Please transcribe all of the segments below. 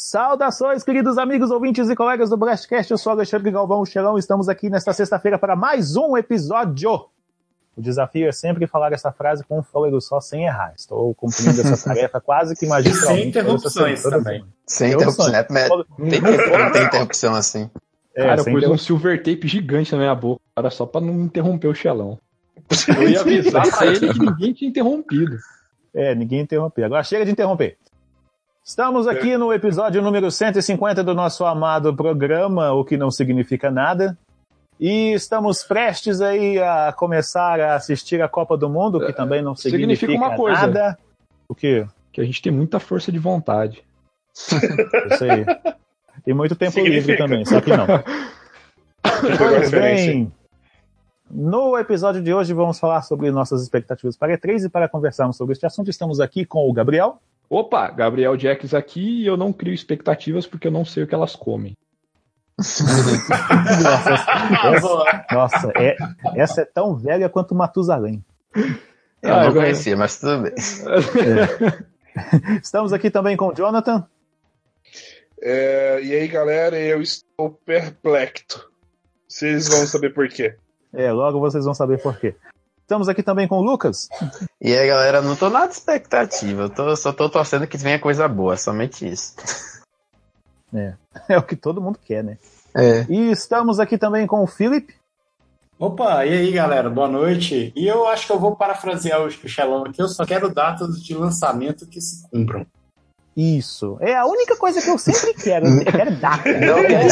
Saudações, queridos amigos, ouvintes e colegas do Blastcast. Eu sou Alexandre Galvão Xelão. Estamos aqui nesta sexta-feira para mais um episódio. O desafio é sempre falar essa frase com um fôlego só, sem errar. Estou cumprindo essa tarefa quase que magistralmente. Sem interrupções também. Sem interrupção. É, mas tem, tem, interrupção assim. É, cara, pôs um silver tape gigante na minha boca, era só pra não interromper o Xelão. Eu ia avisar pra ele que ninguém tinha interrompido. É, ninguém interrompeu. Agora chega de interromper. Estamos aqui no episódio número 150 do nosso amado programa, o que não significa nada. E estamos prestes aí a começar a assistir a Copa do Mundo, que também não significa, significa uma coisa. nada. O quê? Que a gente tem muita força de vontade. Isso aí. E muito tempo significa. livre também, só que não. Pois bem, no episódio de hoje vamos falar sobre nossas expectativas para E3 e para conversarmos sobre este assunto estamos aqui com o Gabriel. Opa, Gabriel Jacks aqui e eu não crio expectativas porque eu não sei o que elas comem. nossa, essa, nossa é, essa é tão velha quanto Matusalém. Eu ah, não conhecia, mas tudo bem. É. Estamos aqui também com o Jonathan. É, e aí, galera, eu estou perplexo. Vocês vão saber por quê. É, logo vocês vão saber por quê. Estamos aqui também com o Lucas. E aí, galera, não tô nada de expectativa. Eu tô, só tô torcendo que venha coisa boa, somente isso. É, é o que todo mundo quer, né? É. E estamos aqui também com o Felipe. Opa, e aí galera, boa noite. E eu acho que eu vou parafrasear o Xelão aqui, eu só quero datas de lançamento que se cumpram. Isso. É a única coisa que eu sempre quero. Eu quero data. Não, eu quero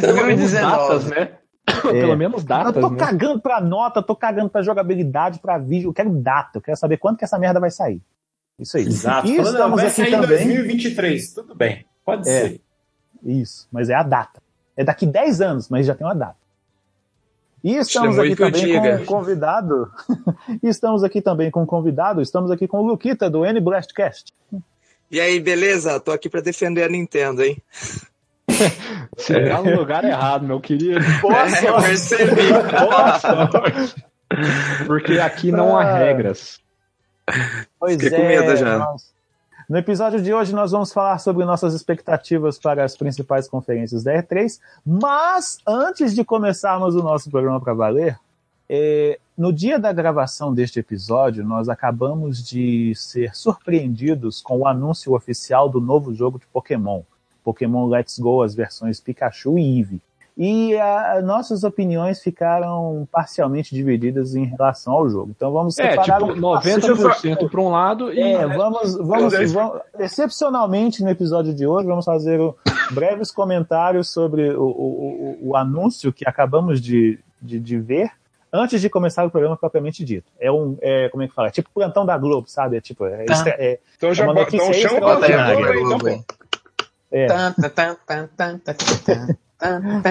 data. 2019, né? É. Pelo menos datas, Eu tô né? cagando pra nota, tô cagando pra jogabilidade, pra vídeo. Eu quero data. Eu quero saber quando que essa merda vai sair. Isso aí. Exato. E Falando, estamos vai aqui sair também. em 2023. Tudo bem. Pode É. ser. Isso, mas é a data. É daqui 10 anos, mas já tem uma data. E estamos aqui é também diga. com um convidado. e estamos aqui também com um convidado. Estamos aqui com o Luquita, do N Blastcast. E aí, beleza? Tô aqui pra defender a Nintendo, hein? Você tá no lugar errado, meu querido. É, eu percebi. Porque aqui não há Ah. regras. Pois Fiquei é. com medo já. nós- No episódio de hoje nós vamos falar sobre nossas expectativas para as principais conferências da E3, mas antes de começarmos o nosso programa para valer, é, no dia da gravação deste episódio nós acabamos de ser surpreendidos com o anúncio oficial do novo jogo de Pokémon, Pokémon Let's Go, as versões Pikachu e Eevee. E a, nossas opiniões ficaram parcialmente divididas em relação ao jogo. Então vamos É, separar tipo, um- 90% para um lado e é, vamos, vamos, Deus. vamos- excepcionalmente no episódio de hoje, vamos fazer o- breves comentários sobre o, o, o, o anúncio que acabamos de, de, de ver antes de começar o programa propriamente dito. É um, é, como é que fala? É tipo plantão da Globo, sabe? É tipo, é, Tá. extra- é, Então já É uma bota- então notícia chama pra extraordinária. Globo então. É.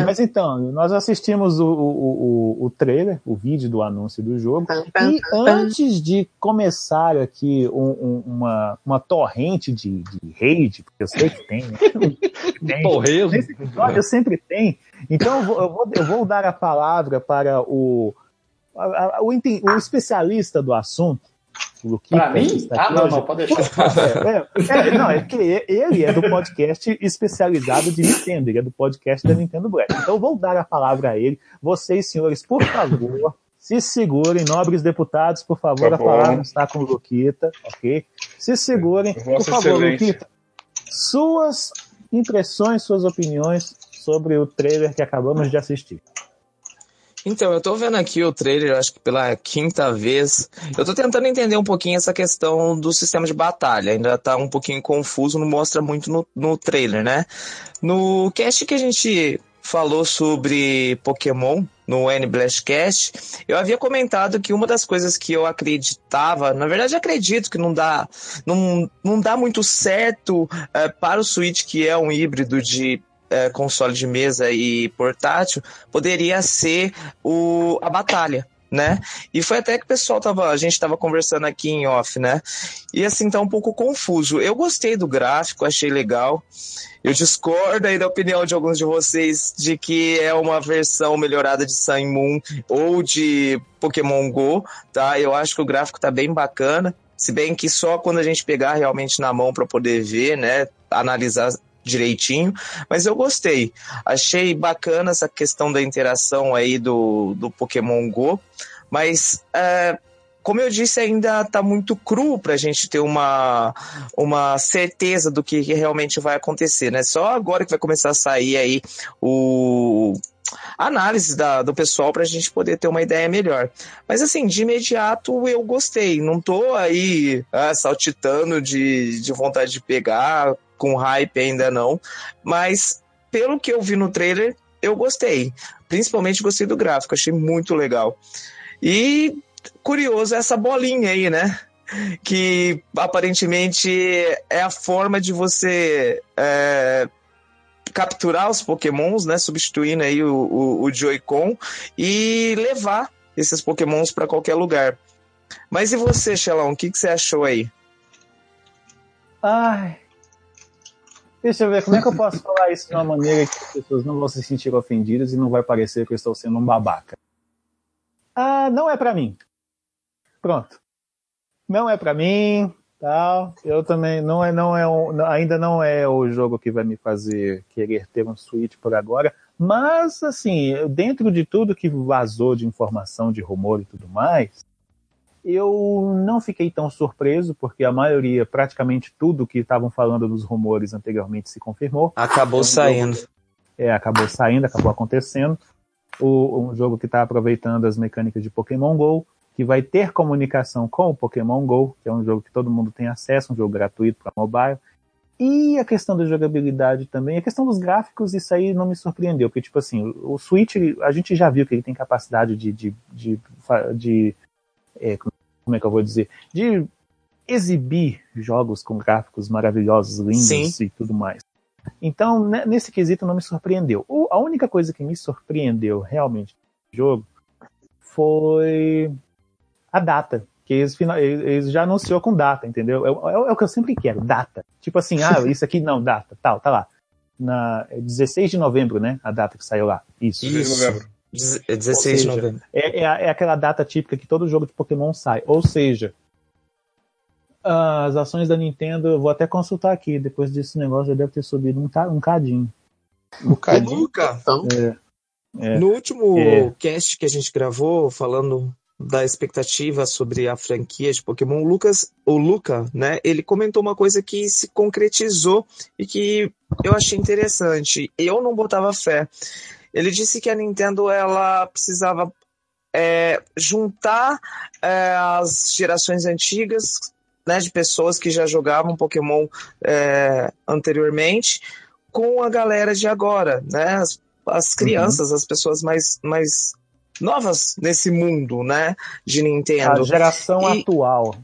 Mas então, nós assistimos o, o, o, o, trailer, o vídeo do anúncio do jogo, e antes de começar aqui um, um, uma, uma torrente de, de rage, porque eu sei que tem, né? tem Eu sempre tenho. Então eu vou, eu vou, eu vou dar a palavra para o, a, a, o, o especialista do assunto, Pra mim? Ah, não, não, pode deixar. É, é, não, é que ele é do podcast especializado de Nintendo, ele é do podcast da Nintendo Black. Então eu vou dar a palavra a ele. Vocês, senhores, por favor, se segurem, nobres deputados, por favor, Tá a palavra está com o Luquita, ok? Se segurem, por Vossa favor, Excelência. Luquita, suas impressões, suas opiniões sobre o trailer que acabamos de assistir. Então, eu tô vendo aqui o trailer, acho que pela quinta vez. Eu tô tentando entender um pouquinho essa questão do sistema de batalha. Ainda tá um pouquinho confuso, não mostra muito no, no trailer, né? No cast que a gente falou sobre Pokémon, no N Blastcast, eu havia comentado que uma das coisas que eu acreditava, na verdade acredito que não dá, não, não dá muito certo eh, para o Switch, que é um híbrido de eh, console de mesa e portátil, poderia ser o, a batalha. Né? E foi até que o pessoal tava, a gente tava conversando aqui em off, né? E assim, tá um pouco confuso. Eu gostei do gráfico, achei legal. Eu discordo aí da opinião de alguns de vocês de que é uma versão melhorada de Sun Moon ou de Pokémon Go, tá? Eu acho que o gráfico tá bem bacana. Se bem que só quando a gente pegar realmente na mão para poder ver, né? Analisar direitinho, mas eu gostei. Achei bacana essa questão da interação aí do, do Pokémon Go, mas é, como eu disse, ainda está muito cru para a gente ter uma, uma certeza do que realmente vai acontecer, né? Só agora que vai começar a sair aí o análise da, do pessoal para a gente poder ter uma ideia melhor. Mas assim, de imediato eu gostei. Não tô aí ah, saltitando de, de vontade de pegar, com hype ainda não. Mas pelo que eu vi no trailer, eu gostei. Principalmente gostei do gráfico, achei muito legal. E curioso essa bolinha aí, né? Que aparentemente é a forma de você é, capturar os pokémons, né? Substituindo aí o, o, o Joy-Con e levar esses pokémons para qualquer lugar. Mas e você, Xelão? O que, que você achou aí? Ai. Deixa eu ver, como é que eu posso falar isso de uma maneira que as pessoas não vão se sentir ofendidas e não vai parecer que eu estou sendo um babaca? Ah, não é para mim. Pronto. Não é para mim, tal. Eu também não é, não é um, ainda não é o jogo que vai me fazer querer ter um Switch por agora. Mas assim, dentro de tudo que vazou de informação, de rumor e tudo mais, eu não fiquei tão surpreso, porque a maioria, praticamente tudo que estavam falando dos rumores anteriormente se confirmou. Acabou saindo. É, acabou saindo, acabou acontecendo. O, um jogo que está aproveitando as mecânicas de Pokémon GO, que vai ter comunicação com o Pokémon GO, que é um jogo que todo mundo tem acesso, um jogo gratuito para mobile. E a questão da jogabilidade também, a questão dos gráficos, isso aí não me surpreendeu, porque, tipo assim, o Switch, a gente já viu que ele tem capacidade de, de, de, de é, como é que eu vou dizer, de exibir jogos com gráficos maravilhosos, lindos Sim. e tudo mais. Então, nesse quesito não me surpreendeu. a única coisa que me surpreendeu realmente no jogo foi a data. Que eles, eles já anunciou com data, entendeu? É, é, é, o que eu sempre quero, data. Tipo assim, ah, isso aqui não, data, tal, tá lá. Na, é 16 de novembro, né? A data que saiu lá. Isso. Isso. de novembro. 16 seja, de novembro. É, é, é, aquela data típica que todo jogo de Pokémon sai. Ou seja, as ações da Nintendo, eu vou até consultar aqui, depois desse negócio já deve ter subido um, um cadinho. Um cadinho? Luca, é, é, no último é. cast que a gente gravou, falando da expectativa sobre a franquia de Pokémon, o Lucas, o Luca, né, ele comentou uma coisa que se concretizou e que eu achei interessante. Eu não botava fé. Ele disse que a Nintendo ela precisava é, juntar é, as gerações antigas, né, de pessoas que já jogavam Pokémon é, anteriormente, com a galera de agora, né, as, as crianças, uhum. as pessoas mais, mais novas nesse mundo, né, de Nintendo. A geração e, atual.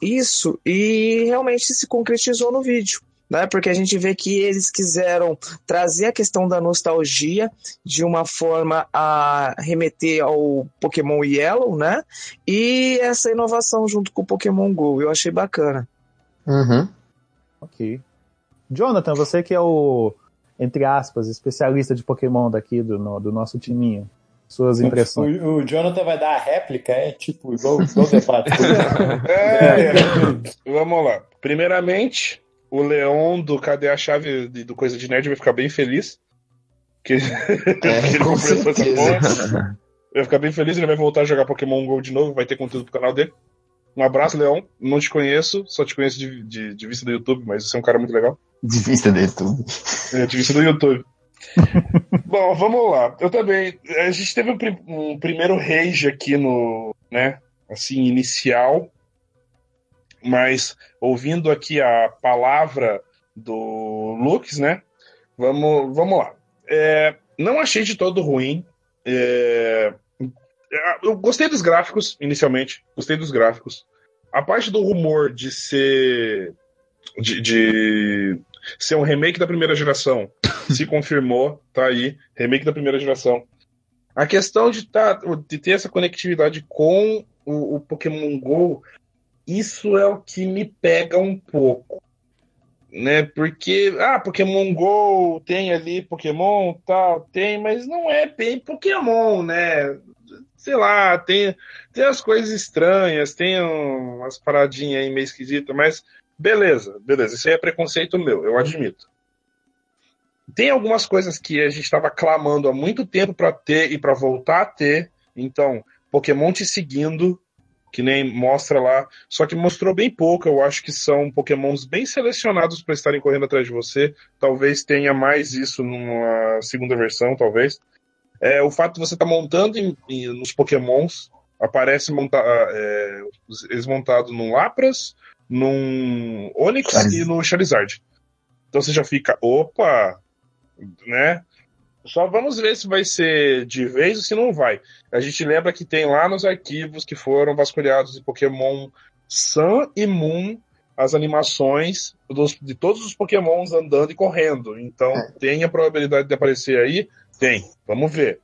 Isso, e realmente se concretizou no vídeo. Né, porque a gente vê que eles quiseram trazer a questão da nostalgia de uma forma a remeter ao Pokémon Yellow, né? E essa inovação junto com o Pokémon Go, eu achei bacana. Uhum. Ok. Jonathan, você que é o, entre aspas, especialista de Pokémon daqui do, no, do nosso timinho suas impressões. O, o, Jonathan vai dar a réplica, é tipo igual, igual debate. é, é. Vamos lá. Primeiramente, o Leon do Cadê a Chave do Coisa de Nerd vai ficar bem feliz. Que, é, que ele completou essa porra. Vai ficar bem feliz, ele vai voltar a jogar Pokémon GO de novo, vai ter conteúdo pro canal dele. Um abraço, Leon. Não te conheço, só te conheço de, de, de vista do YouTube, mas você é um cara muito legal. De vista do YouTube. É, de vista do YouTube. Bom, vamos lá. Eu também. A gente teve um, um, primeiro rage aqui no. né? Assim, inicial. Mas ouvindo aqui a palavra do Lux, né? Vamos, vamos lá. É, não achei de todo ruim. É, eu gostei dos gráficos, inicialmente. Gostei dos gráficos. A parte do rumor de ser. de, de ser um remake da primeira geração se confirmou, tá aí, remake da primeira geração. A questão de, tá, de ter essa conectividade com o, o Pokémon GO, isso é o que me pega um pouco. Né? Porque, ah, Pokémon GO tem ali Pokémon, tal, tem, mas não é bem Pokémon, né? Sei lá, tem, tem as coisas estranhas, tem umas paradinhas aí meio esquisitas, mas beleza, beleza, isso aí é preconceito meu, eu admito. tem algumas coisas que a gente estava clamando há muito tempo para ter e para voltar a ter. Então, Pokémon te seguindo, que nem mostra lá, só que mostrou bem pouco. Eu acho que são Pokémons bem selecionados para estarem correndo atrás de você. Talvez tenha mais isso numa segunda versão, talvez. É, o fato de você estar tá montando em, em, nos Pokémons, aparece monta é, eles montados num Lapras, num Onix Charizard. e no Charizard. Então você já fica, opa, né? Só vamos ver se vai ser de vez ou se não vai. A gente lembra que tem lá nos arquivos que foram vasculhados de Pokémon Sun e Moon as animações dos, de todos os Pokémons andando e correndo. Então é. tem a probabilidade de aparecer aí? Tem. Vamos ver.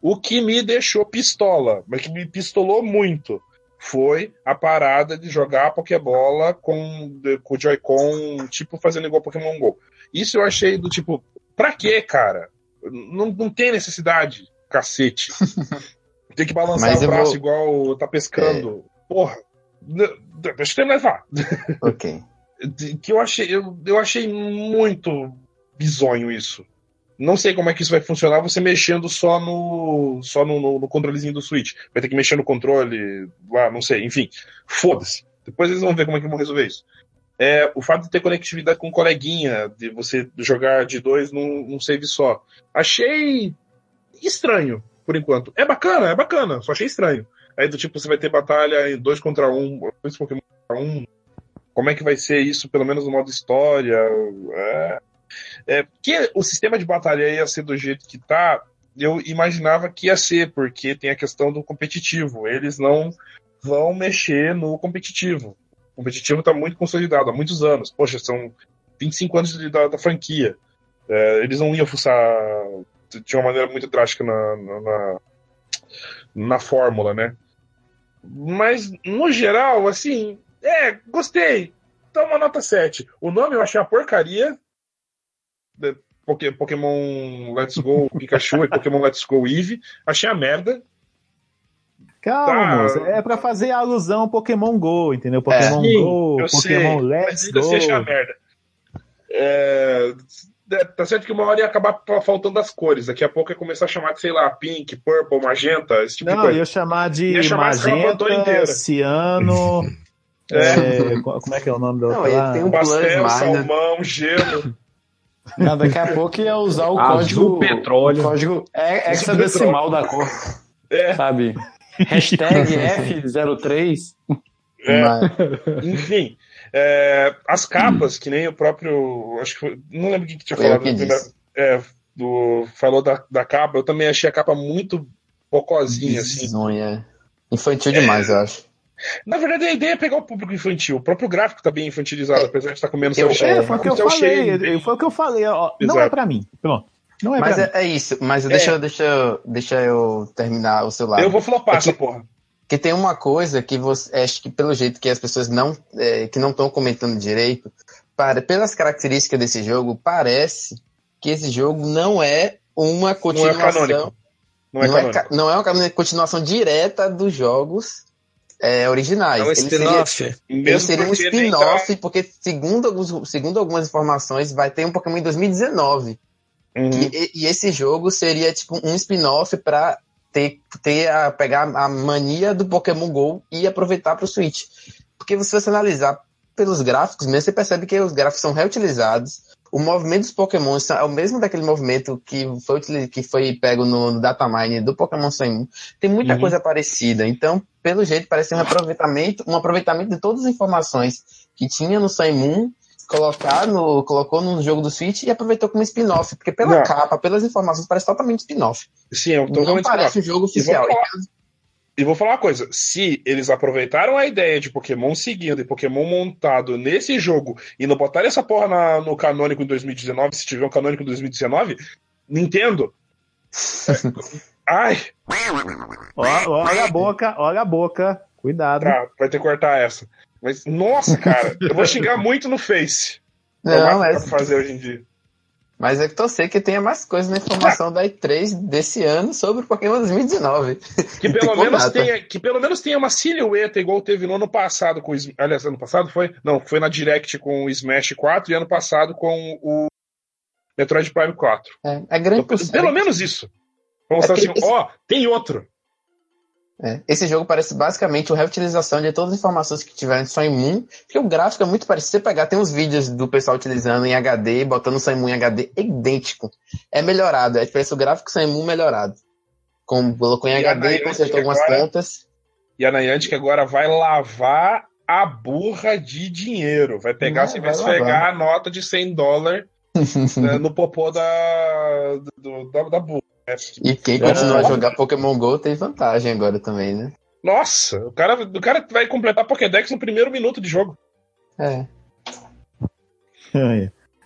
O que me deixou pistola, mas que me pistolou muito, foi a parada de jogar a Pokébola com, com o Joy-Con, tipo, fazendo igual Pokémon GO. Isso eu achei do tipo, pra quê, cara? Não, não tem necessidade, cacete. tem que balançar Mas o braço vou... igual tá pescando. É... Porra, deixa eu terminar Ok. Que eu achei, eu, eu achei muito bizonho isso. Não sei como é que isso vai funcionar você mexendo só no só no, no, no controlezinho do Switch. Vai ter que mexer no controle lá, não sei, enfim. Foda-se. Depois eles vão ver como é que vão resolver isso é o fato de ter conectividade com um coleguinha, de você jogar de dois num, num save só. Achei estranho, por enquanto. É bacana, é bacana, só achei estranho. Aí do tipo, você vai ter batalha em dois contra um, dois Pokémon contra um. Como é que vai ser isso, pelo menos no modo história? É, é, que o sistema de batalha ia ser do jeito que tá, eu imaginava que ia ser, porque tem a questão do competitivo. Eles não vão mexer no competitivo. Competitivo está muito consolidado há muitos anos. Poxa, são 25 anos de, da, da, franquia. É, eles não iam fuçar de uma maneira muito drástica na, na, na, fórmula, né? Mas, no geral, assim, é, gostei. Então, uma nota 7. O nome eu achei uma porcaria. Pokémon Let's Go Pikachu e Pokémon Let's Go Eevee. Achei a merda. Calma, tá. moça. É pra fazer alusão ao Pokémon GO, entendeu? Pokémon é. Go, eu Pokémon sei, Let's Go. Achar merda. É, é... Tá certo que uma hora ia acabar faltando as cores. Daqui a pouco ia começar a chamar de, sei lá, pink, purple, magenta, esse tipo Não, de coisa. ia chamar de ia chamar magenta, ciano. é, como é que é o nome do outro? Não, tem um Pastel, salmão, gelo. Não, daqui a pouco ia usar o Azul código. petróleo. O código é hexadecimal da cor. É. Sabe? Hashtag F03. É, enfim, é, as capas, que nem o próprio. Acho que foi, não lembro quem que tinha falado. Que é, do, falou da, da capa, eu também achei a capa muito bocozinha, assim. É. Infantil demais, eu acho. Na verdade, a ideia é pegar o público infantil. O próprio gráfico tá bem infantilizado, apesar de estar comendo eu, É, foi o que eu falei. Foi o que eu falei. Ó, não é pra mim. Pronto. Não é mas é, é, isso, mas deixa, é. deixa, deixa eu terminar o seu lado. Eu vou flopar é essa porra. Que tem uma coisa que você acho que pelo jeito que as pessoas não é, que não estão comentando direito, para pelas características desse jogo, parece que esse jogo não é uma continuação. Não é, não é, não é, não é uma continuação direta dos jogos é, originais. É um spin-off. Ele seria um spin-off, porque segundo, alguns, segundo algumas informações, vai ter um Pokémon em 2019. Uhum. E, e, esse jogo seria tipo um spin-off para ter, ter a, pegar a mania do Pokémon GO e aproveitar para o Switch. Porque se você analisar pelos gráficos mesmo, você percebe que os gráficos são reutilizados. O movimento dos Pokémon é o mesmo daquele movimento que foi, que foi pego no, no datamine do Pokémon Sun Tem muita uhum. coisa parecida. Então, pelo jeito, parece um aproveitamento, um aproveitamento de todas as informações que tinha no Sun colocar no, colocou no jogo do Switch e aproveitou como spin-off, porque pela não. capa, pelas informações, parece totalmente spin-off. Sim, é totalmente Não parece um jogo oficial. E vou, falar, e vou falar uma coisa, se eles aproveitaram a ideia de Pokémon seguindo e Pokémon montado nesse jogo e não botaram essa porra na, no canônico em 2019, se tiver um canônico em 2019, Nintendo. Ai. olha a boca, olha a boca. Cuidado. Tá, vai ter que cortar essa. Mas, nossa, cara, eu vou xingar muito no Face. Não, mas... fazer hoje em dia. Mas é que torcer que tenha mais coisas na informação da E3 desse ano sobre o Pokémon 2019. Que pelo, menos tenha, que pelo menos tenha uma silhueta igual teve no ano passado com o Aliás, ano passado foi? Não, foi na Direct com o Smash 4 e ano passado com o Metroid Prime 4. É, é grande então, Pelo menos isso. Vamos é assim, ó, esse... oh, tem outro. É, esse jogo parece basicamente uma reutilização de todas as informações que tiveram de Sun Moon, porque o gráfico é muito parecido. Você pegar, tem uns vídeos do pessoal utilizando em HD, botando Sun Moon em HD, é idêntico. É melhorado, é parece o gráfico Sun Moon melhorado. Com, colocou em e HD, consertou algumas agora, pontas. E a Niantic agora vai lavar a burra de dinheiro. Vai pegar, se vai pegar a nota de 100 dólares né, no popô da, do, da, da burra. E quem continua a jogar Pokémon GO tem vantagem agora também, né? Nossa, o cara, o cara vai completar Pokédex no primeiro minuto de jogo. É.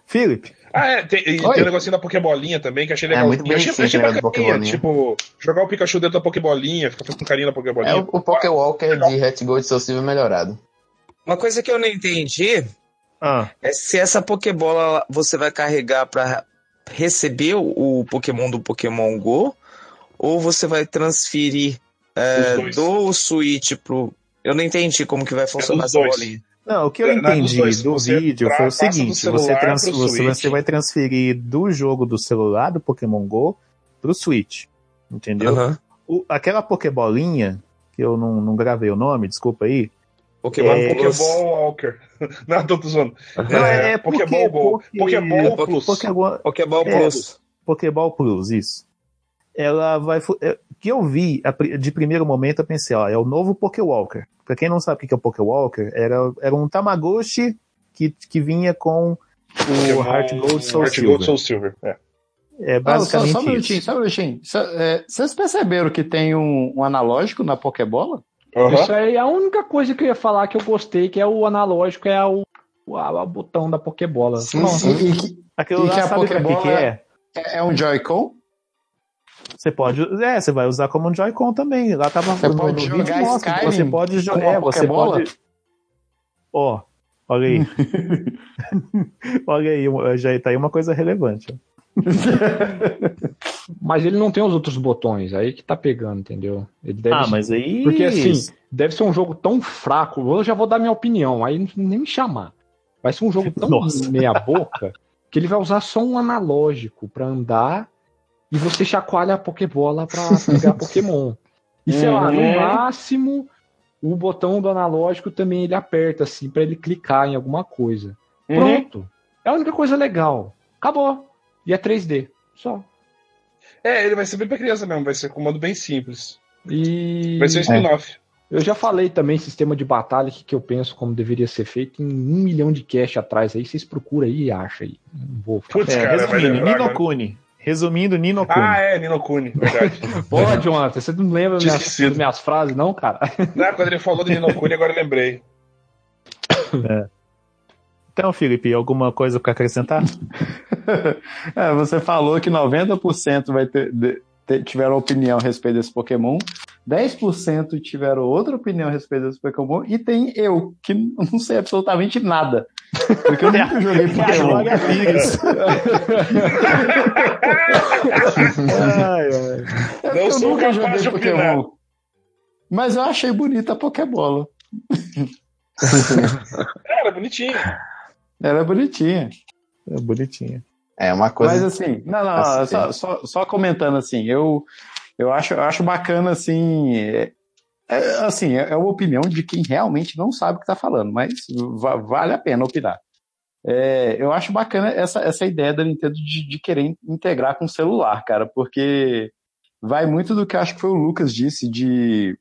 Felipe. Ah, é, tem, tem um negocinho da Pokébolinha também, que achei legal. É muito bem achei, achei bacaninha, tipo, jogar o Pikachu dentro da Pokébolinha, ficar com carinho na Pokébolinha. É o, o Pokéwalker de Red Gold Soul Silver melhorado. Uma coisa que eu não entendi ah. é se essa Pokébola você vai carregar pra receber o Pokémon do Pokémon Go ou você vai transferir é, do Switch pro. Eu não entendi como que vai funcionar é essa bolinha. Não, o que eu entendi dois, do vídeo foi o seguinte: você, trans, você, você, vai transferir do jogo do celular do Pokémon Go pro Switch. Entendeu? Uhum. O, aquela Pokébolinha, que eu não, não gravei o nome, desculpa aí. Pokémon é... Pokéball Walker. Não, tô zoando. Não, é, é Pokéball Go. Pokéball Plus. Pokéball, Pokéball Plus. Pokéball Plus, isso. Ela vai. É, que eu vi de primeiro momento, eu pensei, ó, é o novo Pokéwalker. Pra quem não sabe o que é o Pokéwalker, era, era um Tamagotchi que, que vinha com o Heart Gold Soul Heart Silver. Gold Soul Silver, é. É basicamente só, só um minutinho, só um minutinho. Só, é, vocês perceberam que tem um, um analógico na Pokébola? Uhum. Isso aí é a única coisa que eu ia falar que eu gostei, que é o analógico, é o, o, o botão da Pokébola. Sim, sim. E, que, Aquilo e que a Pokébola que é? é? É um Joy-Con? Você pode, é, você vai usar como um Joy-Con também. Lá tava você no, pode no jogar mostra, Skyrim você pode jogar, é, você pode. Ó, oh, olha aí. olha aí, já tá aí uma coisa relevante. mas ele não tem os outros botões, aí que tá pegando, entendeu? Ele deve ah, ser... mas aí. Porque assim, deve ser um jogo tão fraco. Eu já vou dar minha opinião, aí nem me chamar. Vai ser um jogo tão meia-boca que ele vai usar só um analógico para andar e você chacoalha a Pokébola pra pegar Pokémon. E sei lá, no uhum. máximo, o botão do analógico também ele aperta assim para ele clicar em alguma coisa. Uhum. Pronto. É a única coisa legal. Acabou. E é 3D. Só. É, ele vai ser bem pra criança mesmo, vai ser comando bem simples. E. Vai ser um spin-off. É. Eu já falei também sistema de batalha que, que eu penso como deveria ser feito em um milhão de cash atrás aí. Vocês procuram aí e acham aí. Não vou ficar. Putz, é, cara, resumindo, Nino Kuni. Resumindo, Nino Kuni. Ah, é, Nino Kuni, verdade. Pô, Jonathan, você não lembra minhas, minhas frases, não, cara? Não, quando ele falou do Nino Kuni, agora eu lembrei. É. Então, Felipe, alguma coisa para acrescentar? é, você falou que 90% vai ter, de, ter, tiveram opinião a respeito desse Pokémon, 10% tiveram outra opinião a respeito desse Pokémon, e tem eu, que não sei absolutamente nada. Porque eu nunca joguei Pokémon. ai, ai. Não eu nunca joguei Pokémon. Mas eu achei bonita a Pokébola. Era bonitinho. Ela é bonitinha. É bonitinha. É uma coisa. Mas assim, não, não, assim, só, só, só, comentando assim, eu, eu, acho, eu acho bacana assim. É, é, assim, é, é uma opinião de quem realmente não sabe o que está falando, mas vale a pena opinar. É, eu acho bacana essa, essa ideia da Nintendo de, de, querer integrar com o celular, cara, porque vai muito do que acho que foi o Lucas disse de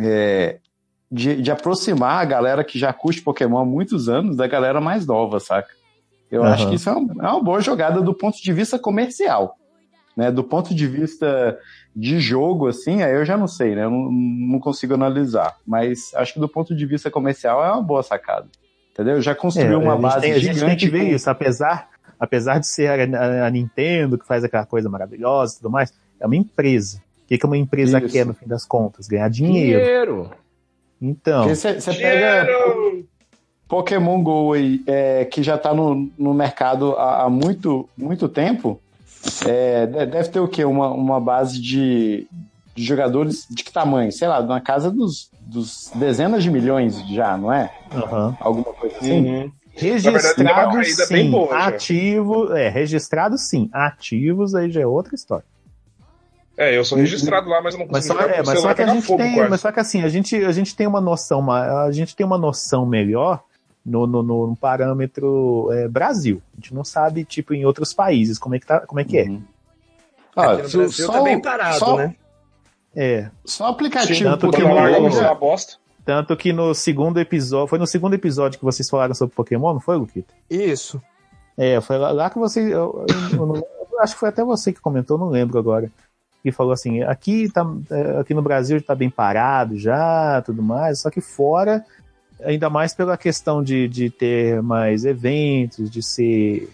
é, de, de, aproximar a galera que já curte Pokémon há muitos anos da galera mais nova, saca? Eu uhum. acho que isso é uma, é uma, boa jogada do ponto de vista comercial. Né? Do ponto de vista de jogo, assim, aí eu já não sei, né? Eu não, não consigo analisar. Mas acho que do ponto de vista comercial é uma boa sacada. Entendeu? Já construiu é, uma base tem, gigante. A gente tem que ver com... isso, apesar, apesar de ser a, a, Nintendo que faz aquela coisa maravilhosa e tudo mais, é uma empresa. O que, que uma empresa isso. quer no fim das contas? Ganhar dinheiro. Dinheiro! Então. Você pega Pokémon Go aí, é, que já está no, no mercado há, há, muito, muito tempo. É, deve ter o quê? Uma, uma base de, de jogadores de que tamanho? Sei lá, na casa dos, dos dezenas de milhões já, não é? Uhum. Alguma coisa assim. Uhum. Registrado verdade, sim, boa, ativo, é, registrado sim, ativos aí já é outra história. É, eu sou registrado lá, mas eu não consigo mas só, é, mas só que a gente tem, mas só que assim, a gente, a gente tem uma noção, uma, a gente tem uma noção melhor no, no, no parâmetro é, Brasil. A gente não sabe, tipo, em outros países como é que, tá, como é, que é. uhum. é. Ah, no Brasil só, tá bem parado, só, né? É. Só aplicativo Sim, tanto Pokémon. Que no, bosta. Tanto que no segundo episódio. Foi no segundo episódio que vocês falaram sobre Pokémon, não foi, Luquita? Isso. É, foi lá, lá que você. Eu, eu, eu, eu, acho que foi até você que comentou, não lembro agora que falou assim, aqui, tá, é, aqui no Brasil está bem parado já, tudo mais, só que fora, ainda mais pela questão de, de ter mais eventos, de ser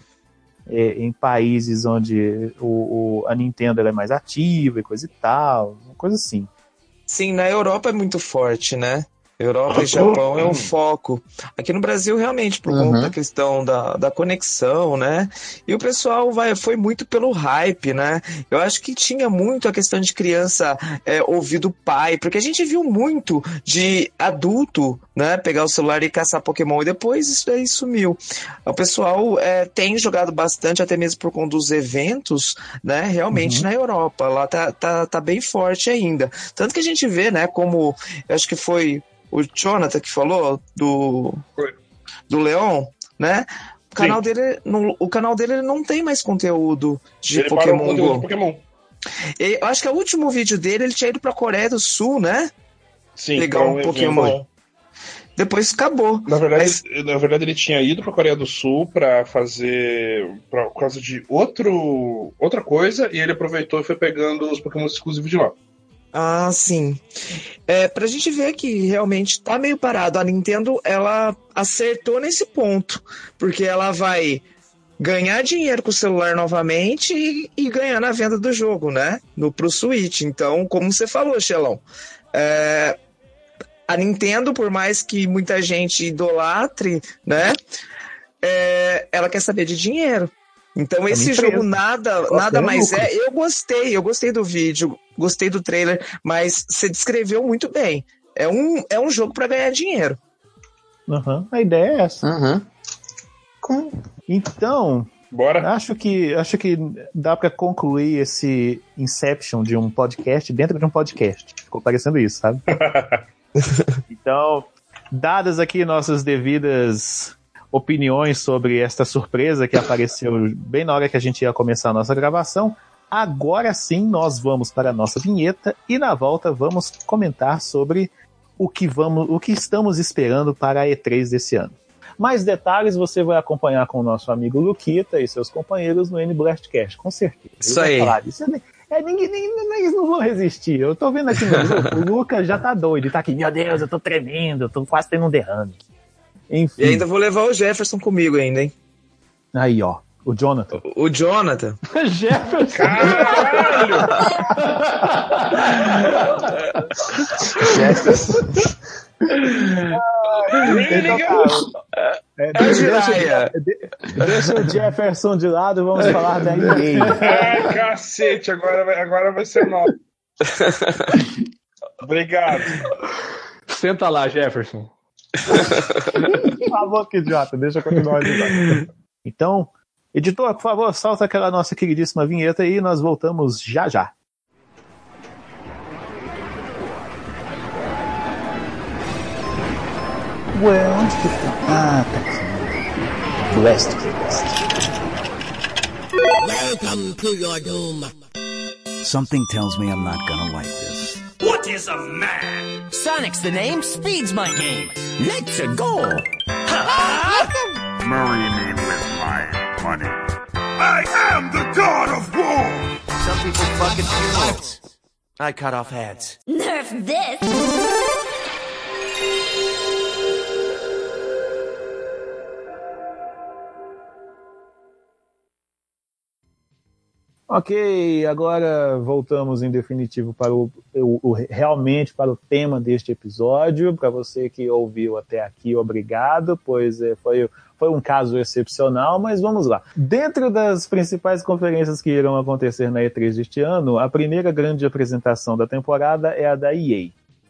é, em países onde o, o, a Nintendo é mais ativa e coisa e tal, uma coisa assim. Sim, na Europa é muito forte, né? Europa e Japão é o foco. Aqui no Brasil, realmente, por uhum. conta da questão da, da conexão, né? E o pessoal vai, foi muito pelo hype, né? Eu acho que tinha muito a questão de criança é, ouvir do pai, porque a gente viu muito de adulto, né? Pegar o celular e caçar Pokémon e depois isso daí sumiu. O pessoal é, tem jogado bastante, até mesmo por conta dos eventos, né? Realmente uhum. na Europa. Lá tá, tá, tá bem forte ainda. Tanto que a gente vê, né? Como eu acho que foi o Jonathan que falou do do Leão, né? O canal Sim. dele, no, o canal dele não tem mais conteúdo de ele Pokémon conteúdo Go. Pokémon. Eu acho que o último vídeo dele ele tinha ido pra Coreia do Sul, né? Sim, pegar um Pokémon. Depois acabou. Na verdade, Mas... na verdade, ele tinha ido para Coreia do Sul para fazer pra, por causa de outro outra coisa e ele aproveitou e foi pegando os Pokémon exclusivos de lá. Ah, sim. É, pra gente ver que realmente tá meio parado. A Nintendo, ela acertou nesse ponto. Porque ela vai ganhar dinheiro com o celular novamente e, e ganhar na venda do jogo, né? No, pro Switch. Então, como você falou, Xelão, é, a Nintendo, por mais que muita gente idolatre, né? É, ela quer saber de dinheiro. Então, esse jogo nada, nada mais lucro. é. Eu gostei, eu gostei do vídeo, gostei do trailer, mas você descreveu muito bem. É um, é um jogo para ganhar dinheiro. Uhum, a ideia é essa. Uhum. Então, Bora. Acho que, acho que dá para concluir esse Inception de um podcast dentro de um podcast. Ficou parecendo isso, sabe? então, dadas aqui nossas devidas opiniões sobre esta surpresa que apareceu bem na hora que a gente ia começar a nossa gravação. Agora sim, nós vamos para a nossa vinheta e na volta vamos comentar sobre o que vamos, o que estamos esperando para a E3 desse ano. Mais detalhes você vai acompanhar com o nosso amigo Luquita e seus companheiros no N-Blastcast, com certeza. Isso aí. Isso é, ninguém, ninguém, eles não vão resistir. Eu tô vendo aqui no grupo, o Lucas já tá doido, tá aqui, meu Deus, eu tô tremendo, eu tô quase tendo um derrame. Enfim. E ainda vou levar o Jefferson comigo ainda, hein? Aí, ó. O Jonathan. O, o Jonathan. Jefferson. Caralho! Jefferson. é, deixa, o Jefferson de lado e vamos falar da EA. Ai, cacete, agora vai, agora vai ser nosso. Obrigado. Senta lá, Jefferson. Por favor, que idiota, deixa eu continuar. Então, editor, por favor, solta aquela nossa queridíssima vinheta aí e nós voltamos já já. Ué, onde que tá? Ah, tá aqui. Blast Welcome to your doom. Something tells me I'm not gonna like this. What is a man? Sonic's the name, speed's my game. Let's go. Marry me with my money. I am the god of war. Some people fucking funerals. I cut off heads. Nerf this. Ok, agora voltamos em definitivo para o, o, o, realmente para o tema deste episódio. Para você que ouviu até aqui, obrigado, pois é, foi, foi um caso excepcional, mas vamos lá. Dentro das principais conferências que irão acontecer na E3 deste ano, a primeira grande apresentação da temporada é a da EA.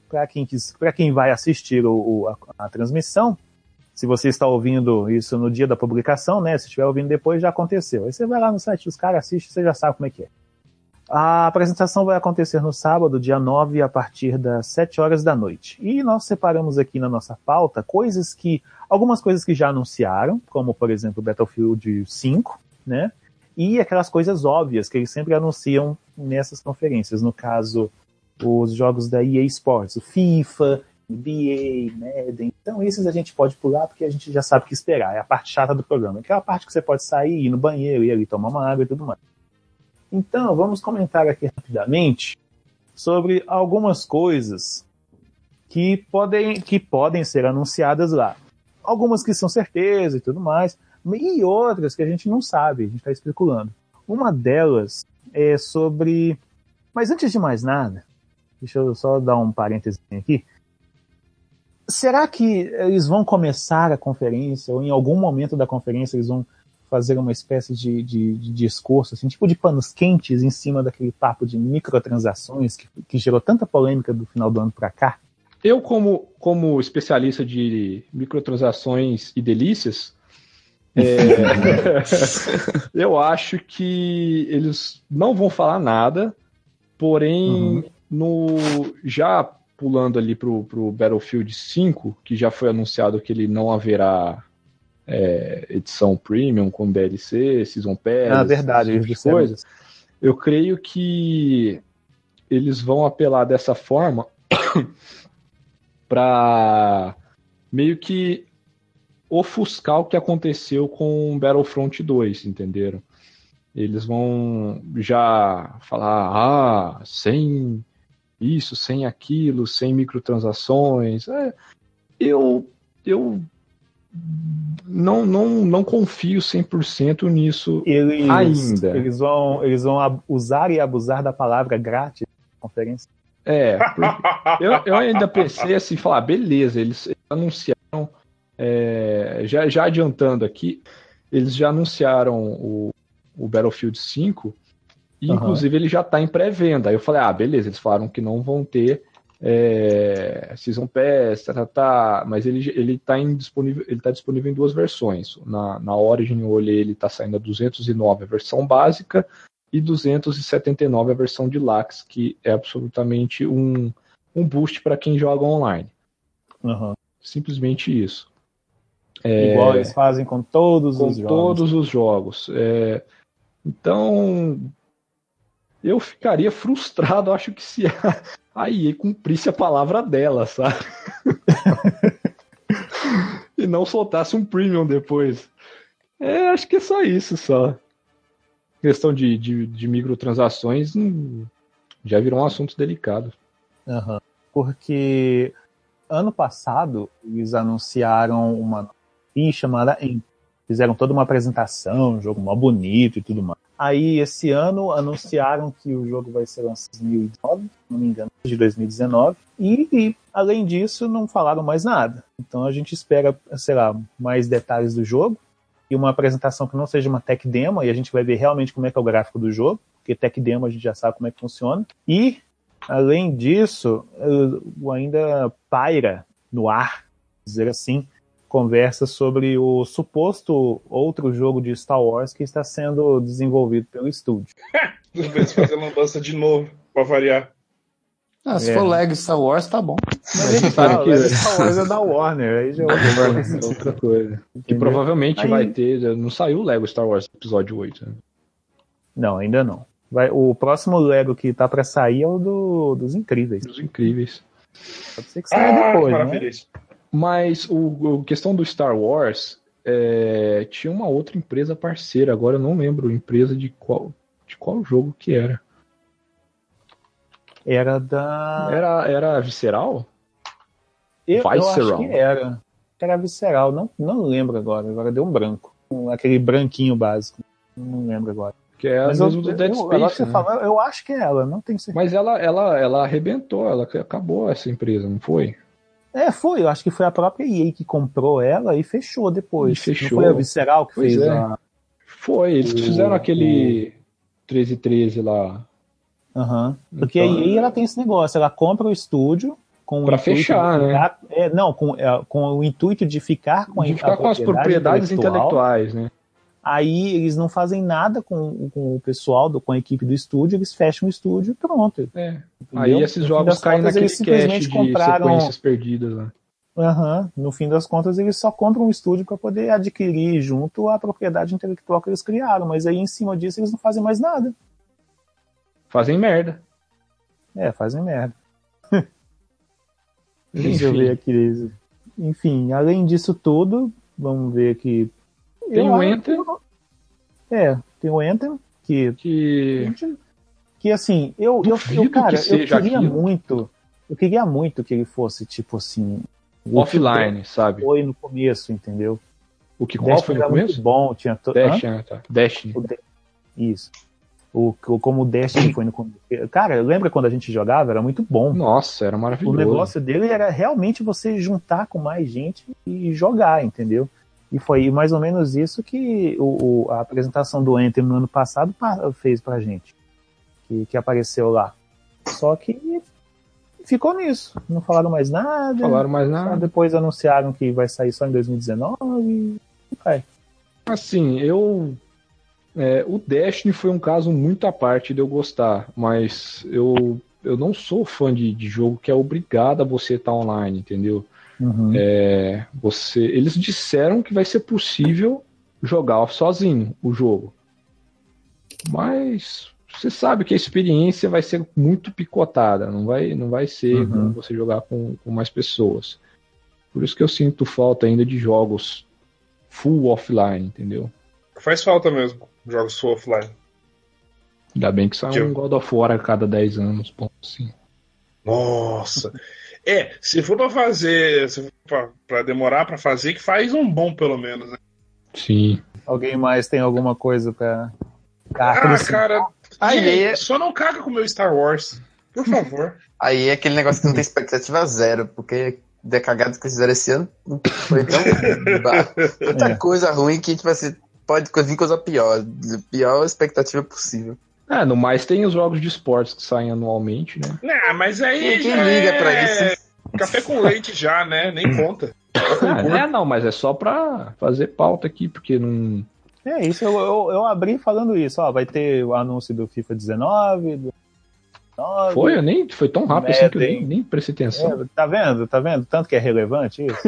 Para quem, quem vai assistir o, a, a transmissão, Se você está ouvindo isso no dia da publicação, né? Se estiver ouvindo depois, já aconteceu. Aí você vai lá no site dos caras, assiste, você já sabe como é que é. A apresentação vai acontecer no sábado, dia 9, a partir das 7 horas da noite. E nós separamos aqui na nossa pauta coisas que. algumas coisas que já anunciaram, como por exemplo Battlefield 5, né? E aquelas coisas óbvias que eles sempre anunciam nessas conferências. No caso, os jogos da EA Sports, o FIFA, NBA, Madden. Então, esses a gente pode pular porque a gente já sabe o que esperar. É a parte chata do programa. Aquela parte que você pode sair, ir no banheiro, ir ali tomar uma água e tudo mais. Então, vamos comentar aqui rapidamente sobre algumas coisas que podem, que podem ser anunciadas lá. Algumas que são certeza e tudo mais, e outras que a gente não sabe, a gente está especulando. Uma delas é sobre. Mas antes de mais nada, deixa eu só dar um parêntese aqui. Será que eles vão começar a conferência, ou em algum momento da conferência eles vão fazer uma espécie de, de, de discurso, assim, tipo de panos quentes em cima daquele papo de microtransações que, que gerou tanta polêmica do final do ano para cá? Eu, como, como especialista de microtransações e delícias, é, eu acho que eles não vão falar nada, porém, uhum. no já pulando ali pro, pro Battlefield 5, que já foi anunciado que ele não haverá é, edição premium com DLC, Season Pass, ah, verdade, tipo de coisas. Eu creio que eles vão apelar dessa forma para meio que ofuscar o que aconteceu com Battlefront 2, entenderam? Eles vão já falar, ah, sem isso, sem aquilo, sem microtransações. É, eu, eu não, não, não confio 100% nisso eles, ainda. Eles vão, eles vão usar e abusar da palavra grátis na conferência. É, eu, eu ainda pensei assim, falar, beleza, eles anunciaram, é, já, já adiantando aqui, eles já anunciaram o, o Battlefield 5, e uhum. inclusive ele já está em pré-venda. Aí eu falei, ah, beleza, eles falaram que não vão ter é, Season Pass, tá, tá, tá, mas ele, ele tá disponível, ele tá disponível em duas versões. Na, na Origin eu olhei, ele tá saindo a 209 a versão básica e 279 a versão de Lax, que é absolutamente um, um boost para quem joga online. Uhum. Simplesmente isso. É, Igual eles fazem com todos com os jogos. todos os jogos. É, então, eu ficaria frustrado, acho que se a EA cumprisse a palavra dela, sabe? e não soltasse um premium depois. É, acho que é só isso, só. Questão de, de, de microtransações hum, já virou um assunto delicado. Uhum. Porque ano passado eles anunciaram uma ficha chamada Fizeram toda uma apresentação, um jogo mó bonito e tudo mais. Aí, esse ano, anunciaram que o jogo vai ser lançado em 2019, não me engano, de 2019. E, e, além disso, não falaram mais nada. Então, a gente espera, sei lá, mais detalhes do jogo e uma apresentação que não seja uma tech demo, e a gente vai ver realmente como é que é o gráfico do jogo, porque tech demo a gente já sabe como é que funciona. E, além disso, ainda paira no ar, dizer assim, conversa sobre o suposto outro jogo de Star Wars que está sendo desenvolvido pelo estúdio. Às vezes fazer lambança de novo, para variar. Ah, se é. for Lego Star Wars, tá bom. Mas a gente fala, Lego Star Wars é da Warner, aí já é outra coisa. É outra coisa. Que provavelmente aí... vai ter. Não saiu o Lego Star Wars episódio 8. Né? Não, ainda não. Vai, o próximo Lego que tá para sair é o do, dos Incríveis. Dos Incríveis. Pode ser que saia ah, depois, né? Mas o, a questão do Star Wars é, tinha uma outra empresa parceira, agora eu não lembro empresa de qual, de qual jogo que era. Era da. Era, era Visceral? Eu, eu acho que era. Era Visceral, não, não lembro agora, agora deu um branco. Aquele branquinho básico. Não lembro agora. Que é Mas mesmo do Dead eu, Space. Né? Fala, eu acho que é ela, não tenho certeza. Mas ela, ela, ela arrebentou, ela acabou essa empresa, não foi? É, foi. Eu acho que foi a própria EA que comprou ela e fechou depois. E fechou. Não foi a Visceral que pois fez é. a... Foi, eles o... fizeram aquele 1313 lá. Aham. Uhum. Porque então... a EA ela tem esse negócio, ela compra o estúdio com intuito fechar, de né? ficar- é, não, com, é, com o intuito de ficar com, a- De ficar a com as propriedades intelectuais, né? Aí eles não fazem nada com, com o pessoal, do, com a equipe do estúdio, eles fecham o estúdio e pronto. É. Aí esses jogos caem contas, naquele simplesmente cache compraram- sequências perdidas lá. Aham. No fim das contas, eles só compram um estúdio para poder adquirir junto a propriedade intelectual que eles criaram, mas aí em cima disso eles não fazem mais nada. Fazem merda. É, fazem merda. Deixa eu ver aqui. Enfim, além disso tudo, vamos ver aqui. Tem Eu o Enter. É, tem o Enter, que. Que. Que assim, eu, eu, eu cara, que eu queria aquilo. muito. Eu queria muito que ele fosse, tipo assim. o Offline, sabe? Foi no começo, entendeu? O que qual foi no era muito começo? bom, tinha to... Dash? Tá. Destiny. O Isso. O, o- como o Destiny foi no começo. Cara, lembra quando a gente jogava? Era muito bom. Nossa, era O maravilhoso. negócio dele era realmente você juntar com mais gente e jogar, entendeu? E foi mais ou menos isso que o, o- a apresentação do Enter no ano passado pa- fez pra gente. Que, que apareceu lá. Só que ficou nisso. Não falaram mais nada. Falaram mais nada. depois anunciaram que vai sair só em 2019. E vai. Assim, eu. é, o Destiny foi um caso muito à parte de eu gostar, mas eu, eu não sou fã de, de jogo que é obrigado a você estar online, entendeu? Uhum. É, você, eles disseram que vai ser possível jogar sozinho o jogo, mas você sabe que a experiência vai ser muito picotada, não vai, não vai ser Uhum. como você jogar com, com mais pessoas. Por isso que eu sinto falta ainda de jogos full offline, entendeu? Faz falta mesmo, jogos full offline. Ainda bem que sai um God of War a cada 10 anos, ponto assim. Nossa. É, se for pra fazer, se for pra, pra demorar pra fazer, que faz um bom pelo menos, né? Sim. Alguém mais tem alguma coisa pra. pra Ah, cara. Aí gente, é- Só não caga com o meu Star Wars. Por favor. Aí é aquele negócio que não tem expectativa zero, porque de cagadas que eles fizeram esse ano foi tão. tanta É. coisa ruim que, tipo assim, pode vir coisa pior. Pior expectativa possível. É, no mais tem os jogos de esportes que saem anualmente, né? Não, mas aí. Quem, liga é pra isso? Café com leite já, né? Nem conta. Ah, é, não, mas é só pra fazer pauta aqui, porque não. É isso, eu, eu, eu abri falando isso. Ó, vai ter o anúncio do FIFA 19. Do 19 Foi, eu nem, foi tão rápido assim que eu nem, nem prestei atenção. É, tá vendo? Tá vendo? Tanto que é relevante isso?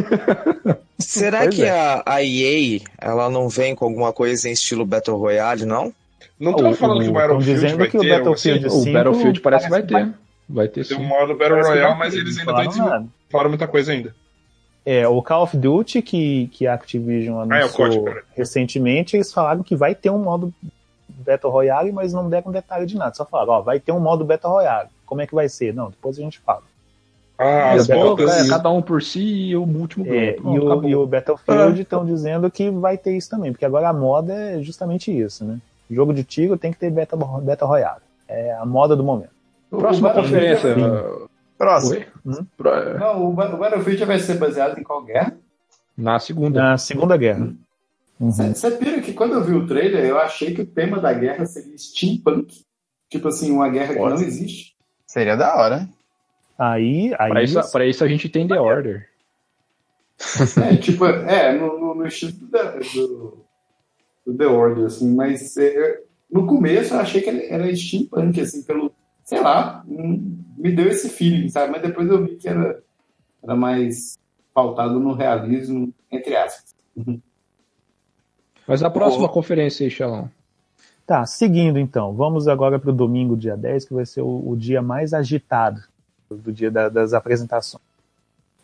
Será Pois que é. a, a EA ela não vem com alguma coisa em estilo Battle Royale, não? Não tô O- falando que o o- Battlefield vai que o ter algo Battlefield assim? O Cinco Battlefield parece que vai ter. Vai ter Tem sim. um modo Battle Royale, mas eles ainda estão desenvolvendo. Falaram muita coisa ainda. É, o Call of Duty, que, que a Activision Ah, é o anunciou código, recentemente, eles falaram que vai ter um modo Battle Royale, mas não deram detalhe de nada. Só falaram, ó, vai ter um modo Battle Royale. Como é que vai ser? Não, depois a gente fala. Ah, as botas. É, cada um por si e o último É, grupo. e, o, acabou. e o Battlefield estão dizendo que vai ter isso também, porque agora a moda é justamente isso, né? Jogo de tiro tem que ter Battle, Battle Royale. É a moda do momento. Próxima conferência. vai- uh, Próximo. Hum? Pro- Não, o Ba- o Battlefield vai ser baseado em qual guerra? Na segunda. Na Segunda Guerra. Uhum. Você pira que quando eu vi o trailer, eu achei que o tema da guerra seria steampunk. Tipo assim, uma guerra que não existe. Seria da hora? Aí, aí Pra isso, pra isso a gente tem The Order. É, tipo, é, no, no, no estilo do, do, do The Order, assim, mas é, no começo eu achei que era steampunk, assim, pelo, sei lá, hum, me deu esse feeling, sabe? Mas depois eu vi que era, era mais pautado no realismo, entre aspas. Mas a próxima conferência aí, Xalão. Tá, seguindo então. Vamos agora para o domingo, dia 10, que vai ser o, o dia mais agitado do dia da- das apresentações.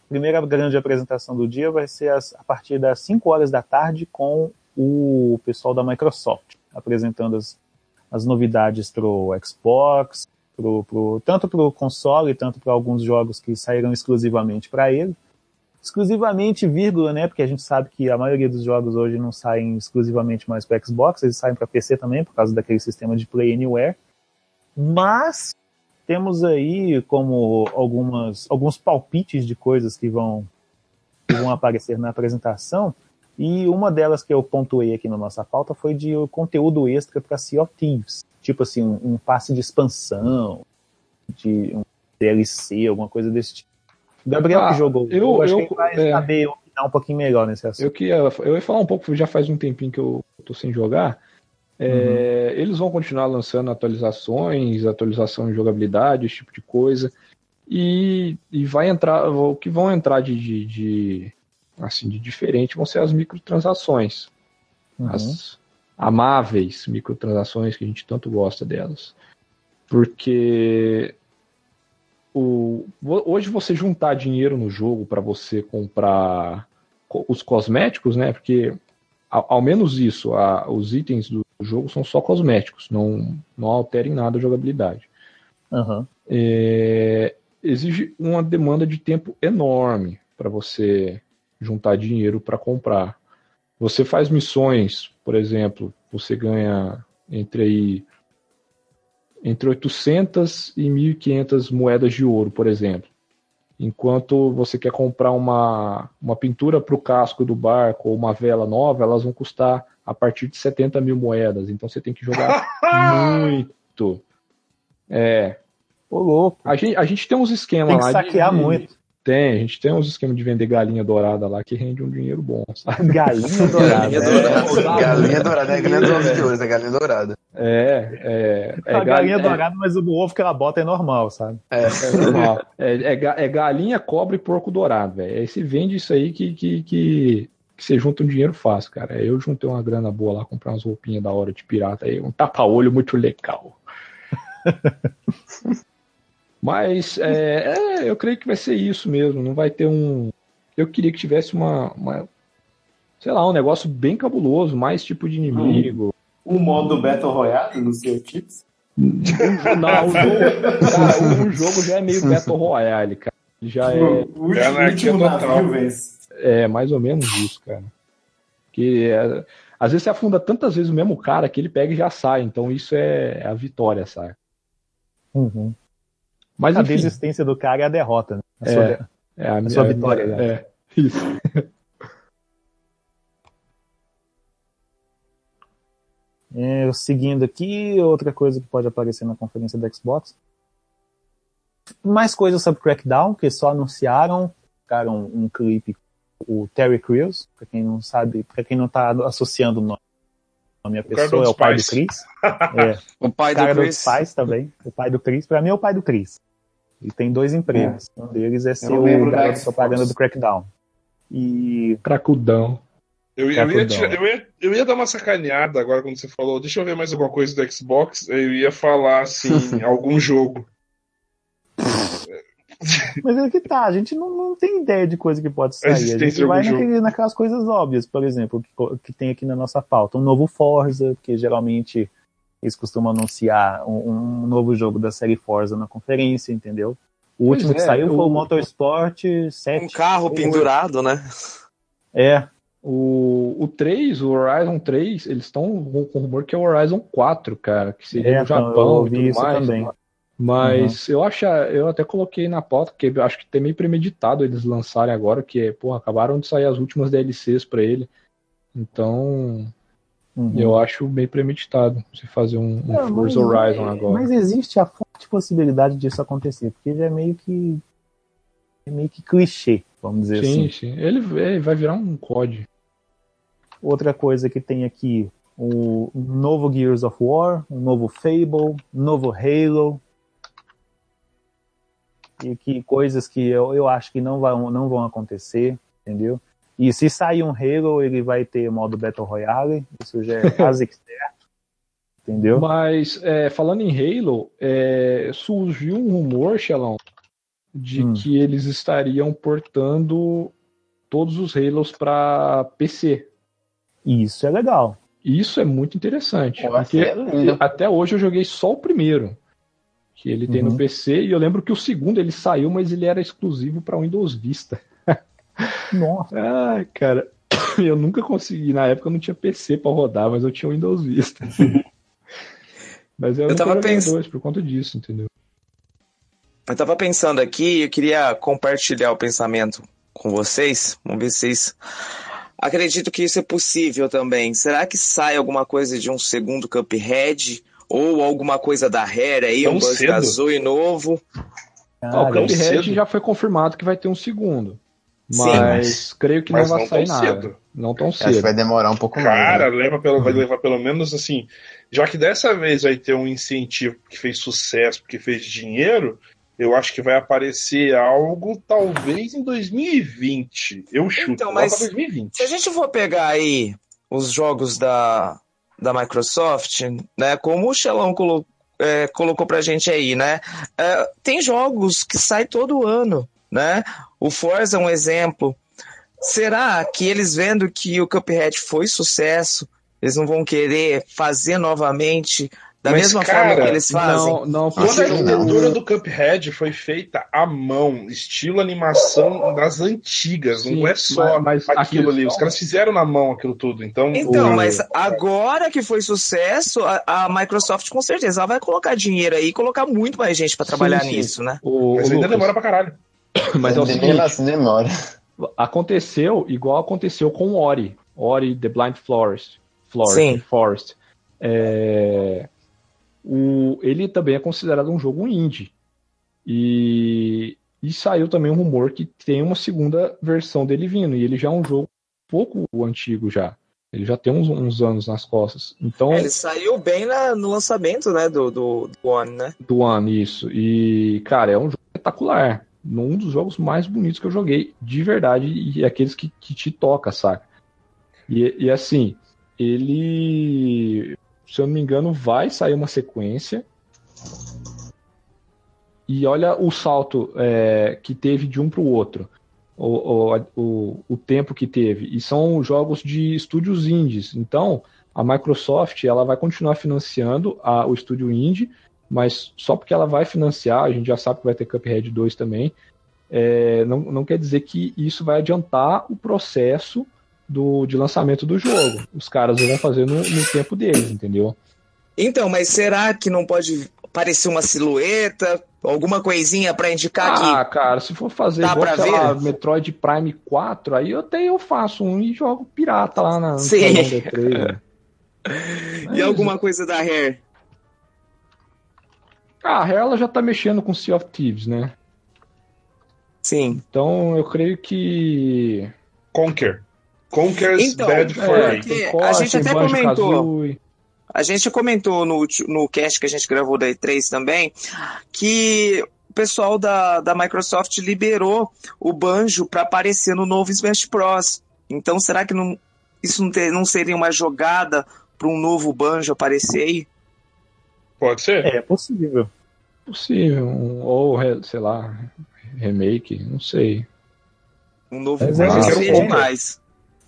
Primeira grande apresentação do dia vai ser as- a partir das 5 horas da tarde com o pessoal da Microsoft, apresentando as, as novidades para o Xbox, pro, pro, tanto para o console, tanto para alguns jogos que saíram exclusivamente para ele. Exclusivamente, vírgula, né? Porque a gente sabe que a maioria dos jogos hoje não saem exclusivamente mais para Xbox, eles saem para PC também, por causa daquele sistema de Play Anywhere. Mas temos aí como algumas, alguns palpites de coisas que vão, que vão aparecer na apresentação. E uma delas que eu pontuei aqui na nossa pauta foi de conteúdo extra para Sea of Thieves. Tipo assim, um, um passe de expansão, de um DLC, alguma coisa desse tipo. Gabriel Ah, que jogou. eu- acho eu- que ele vai é. saber opinar um pouquinho melhor nesse assunto. Eu, que ia, eu ia falar um pouco, já faz um tempinho que eu tô sem jogar. É, Eles vão continuar lançando atualizações, atualização de jogabilidade, esse tipo de coisa. E, e vai entrar, o que vão entrar de, de, de, assim, de diferente vão ser as microtransações. Uhum. As amáveis microtransações que a gente tanto gosta delas. Porque o, hoje você juntar dinheiro no jogo para você comprar co- os cosméticos, né? Porque ao, ao menos isso, a- os itens do jogo são só cosméticos, não, não alterem nada a jogabilidade. Aham. É, exige uma demanda de tempo enorme para você juntar dinheiro para comprar. Você faz missões, por exemplo, você ganha entre aí entre 800 e 1.500 moedas de ouro, por exemplo. Enquanto você quer comprar uma, uma pintura para o casco do barco ou uma vela nova, elas vão custar a partir de 70 mil moedas. Então você tem que jogar muito. É. Ô, louco. A gente, a gente tem uns esquemas Tem que lá. de- saquear de- muito. Tem, a gente tem uns esquemas de vender galinha dourada lá que rende um dinheiro bom, sabe? Galinha dourada. Galinha dourada. Galinha dourada, é galinha dourada de ouro, é galinha dourada. É, é. é a galinha gal- é- dourada, mas o ovo que ela bota é normal, sabe? É. É normal. É, é é galinha, cobre e porco dourado, velho. Aí você vende isso aí que, que, que, que você junta um dinheiro fácil, cara. Eu juntei uma grana boa lá, comprar umas roupinhas da hora de pirata aí, um tapa-olho muito legal. Mas é, é, eu creio que vai ser isso mesmo. Não vai ter um. Eu queria que tivesse uma, uma- sei lá, um negócio bem cabuloso, mais tipo de inimigo. O modo Battle Royale no seu Chips? Não, o jogo, cara, o jogo já é meio Battle Royale, cara. Já é. O último, É último total. navio vence. É, mais ou menos isso, cara. Que é, às vezes você afunda tantas vezes o mesmo cara que ele pega e já sai. Então isso é a vitória, sabe? Uhum. Mas A enfim, desistência do cara é a derrota, né? A É. sua- é a, sua minha- vitória, né? É, isso. É, seguindo aqui, outra coisa que pode aparecer na conferência da Xbox. Mais coisas sobre Crackdown, que só anunciaram, ficaram um clipe, o Terry Crews, pra quem não sabe, pra quem não tá associando o nome à cara pessoa, dos é o pai pais. do Chris. É, O pai o cara do dos Chris. pais também, o pai do Chris. Pra mim é o pai do Chris. Ele tem dois empregos. Um deles é ser o garoto Xbox. propaganda do Crackdown. E Cracudão. Eu, eu, ia tirar- eu, ia, eu ia dar uma sacaneada agora quando você falou, deixa eu ver mais alguma coisa do Xbox. Eu ia falar assim, algum jogo. Mas é que tá, a gente não, não tem ideia de coisa que pode sair. A gente de vai naquele- naquelas coisas óbvias, por exemplo, que, que tem aqui na nossa pauta. Um novo Forza, que geralmente eles costumam anunciar um, um novo jogo da série Forza na conferência, entendeu? O Pois último que é, saiu foi o Motorsport 7. Um carro pendurado, né? É, O, o 3, o Horizon 3, eles estão com o rumor que é o Horizon 4, cara, que seria É, no então, eu Japão ouvi e tudo isso mais. também. Mas eu acho, eu até coloquei na pauta, porque eu acho que tem meio premeditado eles lançarem agora, que é, porra, acabaram de sair as últimas DLCs pra ele. Então, uhum. eu acho bem premeditado você fazer um, um Forza mas- Horizon agora. Mas existe a forte possibilidade disso acontecer, porque já é meio que é meio que clichê, vamos dizer sim, assim. sim. Ele, ele vai virar um COD. Outra coisa que tem aqui, o novo Gears of War, um novo Fable, um novo Halo. E que coisas que eu, eu acho que não vão, não vão acontecer, entendeu? E se sair um Halo, ele vai ter modo Battle Royale, isso já é quase que certo, entendeu? Mas, é, falando em Halo, é, surgiu um rumor, Xelão, de Hum. que eles estariam portando todos os Halos para PC. Isso é legal. Isso é muito interessante. Nossa, porque é até hoje eu joguei só o primeiro. Que ele tem no Uhum. PC. E eu lembro que o segundo ele saiu, mas ele era exclusivo para Windows Vista. Nossa, Ai, cara. Eu nunca consegui. Na época eu não tinha PC para rodar, mas eu tinha Windows Vista. mas eu, Eu tava joguei pens- dois por conta disso, entendeu? Eu tava pensando aqui, eu queria compartilhar o pensamento com vocês. Vamos ver se vocês acreditam que isso é possível também. Será que sai alguma coisa de um segundo Cuphead? Ou alguma coisa da Rare aí, Tão um cedo? Banjo-Kazooie novo? Ah, o Cara, Cuphead já foi confirmado que vai ter um segundo. Sim, Mas, mas- creio que mas não vai não sair nada. cedo. Não tão Acho que cedo. vai demorar um pouco mais. Cara, né? leva pelo, vai levar pelo menos assim. Já que dessa vez vai ter um incentivo que fez sucesso, porque fez dinheiro, eu acho que vai aparecer algo talvez em 2020. Eu chuto. Então, mas- pra 2020. Se a gente for pegar aí os jogos da, da Microsoft, né, como o Xelão colo, é, colocou pra gente aí, né, é, tem jogos que saem todo ano, né? O Forza é um exemplo. Será que eles vendo que o Cuphead foi sucesso, eles não vão querer fazer novamente da Mas, mesma cara, forma que eles fazem? Não, não, Toda a arquitetura do Cuphead foi feita à mão, estilo animação das antigas, Sim, não é só mas- mas aquilo aqui- ali. Os caras fizeram na mão aquilo tudo, então. Então, O- mas agora que foi sucesso, a, a Microsoft com certeza ela vai colocar dinheiro aí e colocar muito mais gente pra trabalhar Sim, sim. nisso, né? O, Mas ainda Lucas, demora pra caralho. Mas é o seguinte, demora. aconteceu igual aconteceu com o Ori. Ori The Blind Forest. Forest, Sim. Forest. É, o, ele também é considerado um jogo indie. E, e saiu também um rumor que tem uma segunda versão dele vindo. E ele já é um jogo um pouco antigo já. Ele já tem uns, uns anos nas costas. Então, É, ele saiu bem na- no lançamento, né, do, do, do One, né? do One, isso. E, cara, é um jogo espetacular. Um dos jogos mais bonitos que eu joguei, de verdade, e aqueles que, que te toca, saca? E, e assim, ele, se eu não me engano, vai sair uma sequência. E olha o salto é, que teve de um para o outro. O, o, o, o tempo que teve. E são jogos de estúdios indies. Então, a Microsoft ela vai continuar financiando a, o estúdio indie, mas só porque ela vai financiar, a gente já sabe que vai ter Cuphead 2 também, é, não, não quer dizer que isso vai adiantar o processo do, de lançamento do jogo. Os caras vão fazer no, no tempo deles, entendeu? Então, mas será que não pode parecer uma silhueta, alguma coisinha pra indicar Ah, que cara, se for fazer Dá igual, pra ver? lá, Metroid Prime 4, aí eu até eu faço um e jogo pirata lá na Sim. salão D3, né? e alguma coisa da Rare? Ah, ela já tá mexendo com Sea of Thieves, né? Sim. Então eu creio que. Conquer. Conquer's Então, Bad é, porque tem a gente até comentou. A gente comentou no, no cast que a gente gravou da E3 também que o pessoal da, da Microsoft liberou o Banjo para aparecer no novo Smash Bros. Então será que não, isso não, ter- não seria uma jogada para um novo Banjo aparecer aí? Pode ser? É possível. Possível. um- Ou, sei lá, remake, não sei. Um novo Mas é seria eu- demais.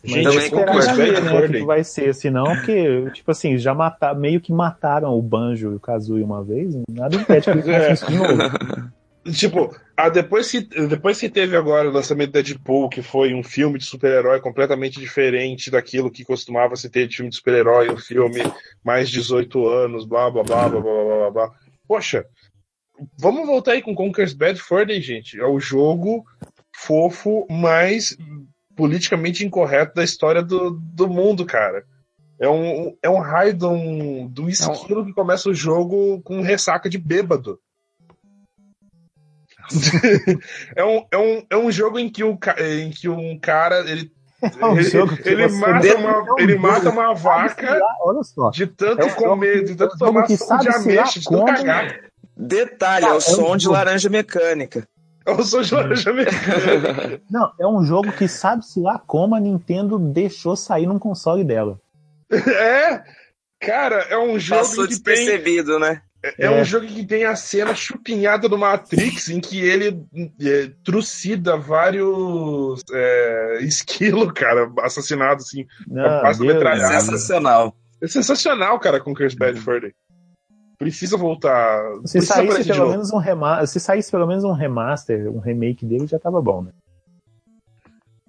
Gente, Também concordo. Ver, né, que que vai ser, senão que, tipo assim, já mataram, meio que mataram o Banjo e o Kazooie uma vez, nada impede que eles façam isso de novo. Tipo, a, depois, que, depois que teve agora o lançamento de Deadpool, que foi um filme de super-herói completamente diferente daquilo que costumava se ter de filme de super-herói, um filme mais 18 anos, blá blá blá blá blá blá blá. blá. Poxa, vamos voltar aí com Conker's Bad Fur gente. É o jogo fofo mais politicamente incorreto da história do, do mundo, cara. É um, é um raio de um, de um é esquilo que começa o jogo com ressaca de bêbado. é, um, é, um, é um jogo em que, o, em que um cara ele, É um ele, ele mata uma, é um ele mata uma vaca lá- de tanto É um comer, de tanto é tomar que suco de ameixa, de tanto cagar. Detalhe, é o é som um de jogo. laranja mecânica. É o som de laranja mecânica. Não, é um jogo que sabe-se lá como a Nintendo deixou sair num console dela. É, cara, é um jogo Passou que tem despercebido, né? É, um jogo que tem a cena chupinhada do Matrix, em que ele é, trucida vários é, esquilos, cara, assassinados, assim, Não, Deus, metralhada. Sensacional. É sensacional, cara, com Curse Bad. Precisa voltar. Se precisa saísse pelo menos um remaster, se saísse pelo menos um remaster, um remake dele já tava bom, né?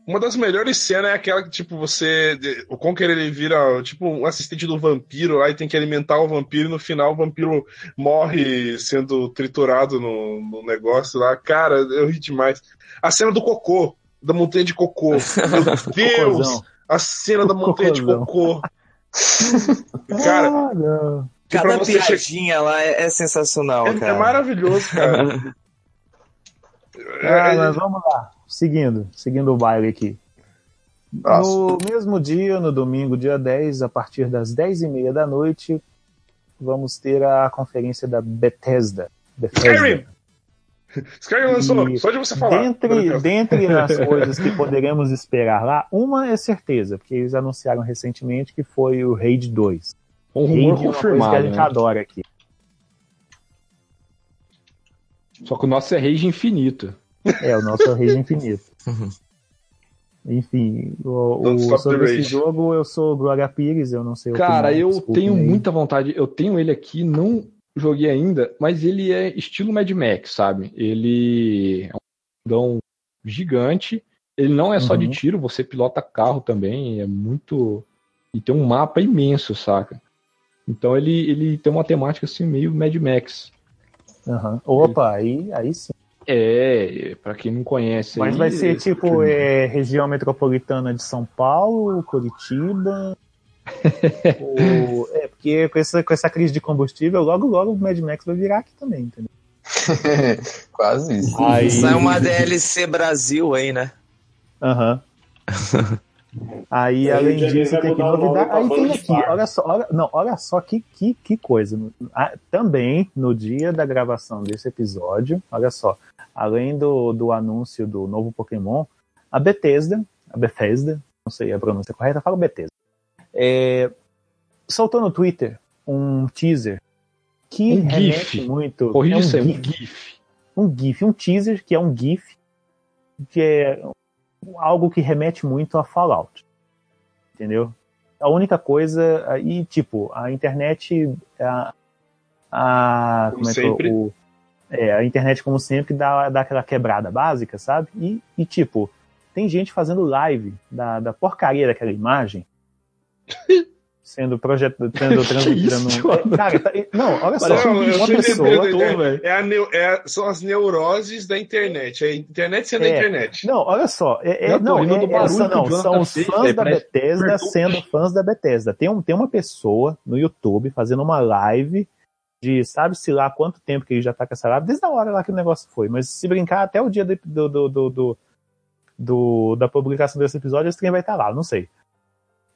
Uma das melhores cenas é aquela que, tipo, você. O Conker ele vira, tipo, um assistente do vampiro lá e tem que alimentar o vampiro e no final o vampiro morre sendo triturado no, no negócio lá. Cara, eu ri demais. A cena do cocô, da montanha de cocô. Meu Deus! A cena da montanha de cocô. Cara, Ah, Cada você che- piadinha lá é, é sensacional, é, é maravilhoso, cara. Ah, mas vamos lá. Seguindo, seguindo o baile aqui. No mesmo dia, no domingo, dia 10, a partir das 10h30 da noite, vamos ter a conferência da Bethesda. Bethesda. Skyrim! Skyrim lançou, E só de você falar. Dentre, dentre as coisas que poderemos esperar lá, uma é certeza, porque eles anunciaram recentemente que foi o Raid 2. Um Raid é rumor uma coisa que confirmado. a gente né? adora aqui. Só que o nosso é rage infinito. É, o nosso Raid Infinito. Enfim, o, o- sobre esse rage. jogo eu sou Glória Pires, eu não sei o Cara, eu tenho aí. muita vontade. Eu tenho ele aqui, não joguei ainda, mas ele é estilo Mad Max, sabe? Ele é um mundão gigante. Ele não é só de Uhum. tiro, você pilota carro também, é muito. E tem um mapa imenso, saca? Então ele, ele tem uma temática assim meio Mad Max. Aham. Opa, aí, aí sim. É, pra quem não conhece. Mas aí, vai ser é- tipo é, região metropolitana de São Paulo, Curitiba. o- é, porque com essa, com essa crise de combustível, logo logo o Mad Max vai virar aqui também, entendeu? Quase isso. Aí- Sai uma DLC Brasil aí, né? Aham. Aí, É, além disso, tem que novidade. Aí tem aqui, olha só, olha, não, olha só que, que, que coisa. Ah, também, no dia da gravação desse episódio, olha só, além do, do anúncio do novo Pokémon, a Bethesda, a Bethesda, não sei a pronúncia correta, fala Bethesda, é, soltou no Twitter um teaser que Um remete GIF. muito. Corrija é um isso aí, um GIF GIF. um GIF, um teaser que é um GIF, que é algo que remete muito a Fallout. Entendeu? A única coisa. E, tipo, a internet. A, a, Como como é que sempre. o, é, a internet, como sempre, dá, dá aquela quebrada básica, sabe? E, e, tipo, tem gente fazendo live da, da porcaria daquela imagem. Sendo projetado, sendo? É, cara, tá- não, olha só. Parece um Não, eu uma tô pessoa. velho. é, é a neu- é- são as neuroses da internet. É a internet sendo a É. internet. Não, olha só. É, é- tô não, rindo é, é, barulho que não, são os fãs da Bethesda sendo fãs da Bethesda. Tem, um, tem uma pessoa no YouTube fazendo uma live de sabe-se lá quanto tempo que ele já tá live, desde a hora lá que o negócio foi. Mas se brincar, até o dia do, do, do, do, do- da publicação desse episódio, esse trem vai estar lá, não sei.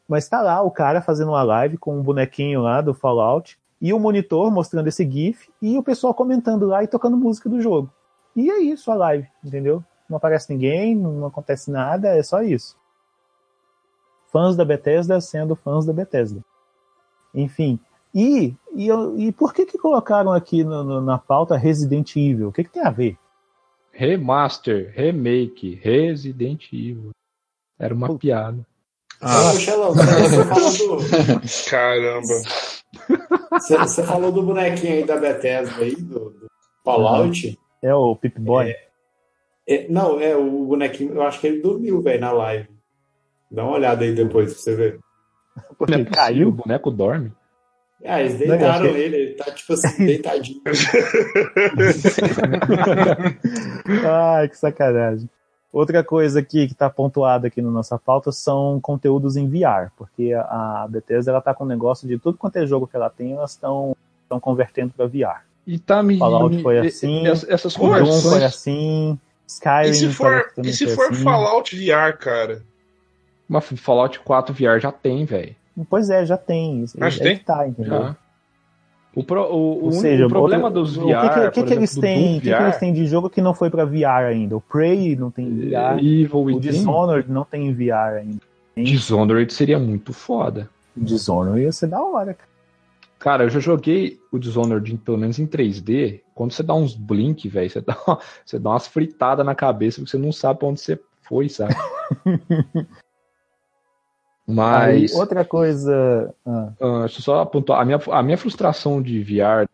Mas tá lá o cara fazendo uma live com um bonequinho lá do Fallout e o monitor mostrando esse GIF e o pessoal comentando lá e tocando música do jogo. E é isso a live, entendeu? Não aparece ninguém, não acontece nada, é só isso. Fãs da Bethesda sendo fãs da Bethesda. Enfim. E, e, e por que que colocaram aqui no- no- na pauta Resident Evil? O que, que tem a ver? Remaster, remake, Resident Evil. Era uma piada. Ah, Xelão, você falou do. Caramba. Você, você falou do bonequinho aí da Bethesda aí, do, do Fallout. É o Pip Boy? É, não, é o bonequinho, eu acho que ele dormiu, velho, na live. Dá uma olhada aí depois pra você ver. É possível, caiu? O boneco dorme. Ah, eles Não, deitaram que- ele, ele tá tipo assim, deitadinho. Ai, que sacanagem. Outra coisa aqui que está pontuada aqui na nossa pauta são conteúdos em VR, porque a Bethesda ela tá com um negócio de tudo quanto é jogo que ela tem, elas estão estão convertendo para VR. E tá me. Fallout me- foi assim, Essas Doom foi conversões. assim, Skyrim E se for, e se for assim. Fallout VR, cara? Mas Fallout 4 VR já tem, velho. Pois é, já tem. Ah, já é tem? tá, entendeu? Já. O, pro- o, o Ou seja, problema outro- dos VR. o que, que, o que, que eles têm? O que, eles têm de jogo que não foi para VR ainda? O Prey não tem em VR. Evil O Dishonored não tem em VR ainda. Dishonored seria muito foda. O Dishonored ia ser da hora, cara. Cara, eu já joguei o Dishonored, pelo menos em 3D. Quando você dá uns blink, velho, você dá, você dá umas fritadas na cabeça porque você não sabe pra onde você foi, sabe? Mas. Aí, outra coisa. ah, Ah, deixa eu só apontar. A minha, a minha frustração de VR,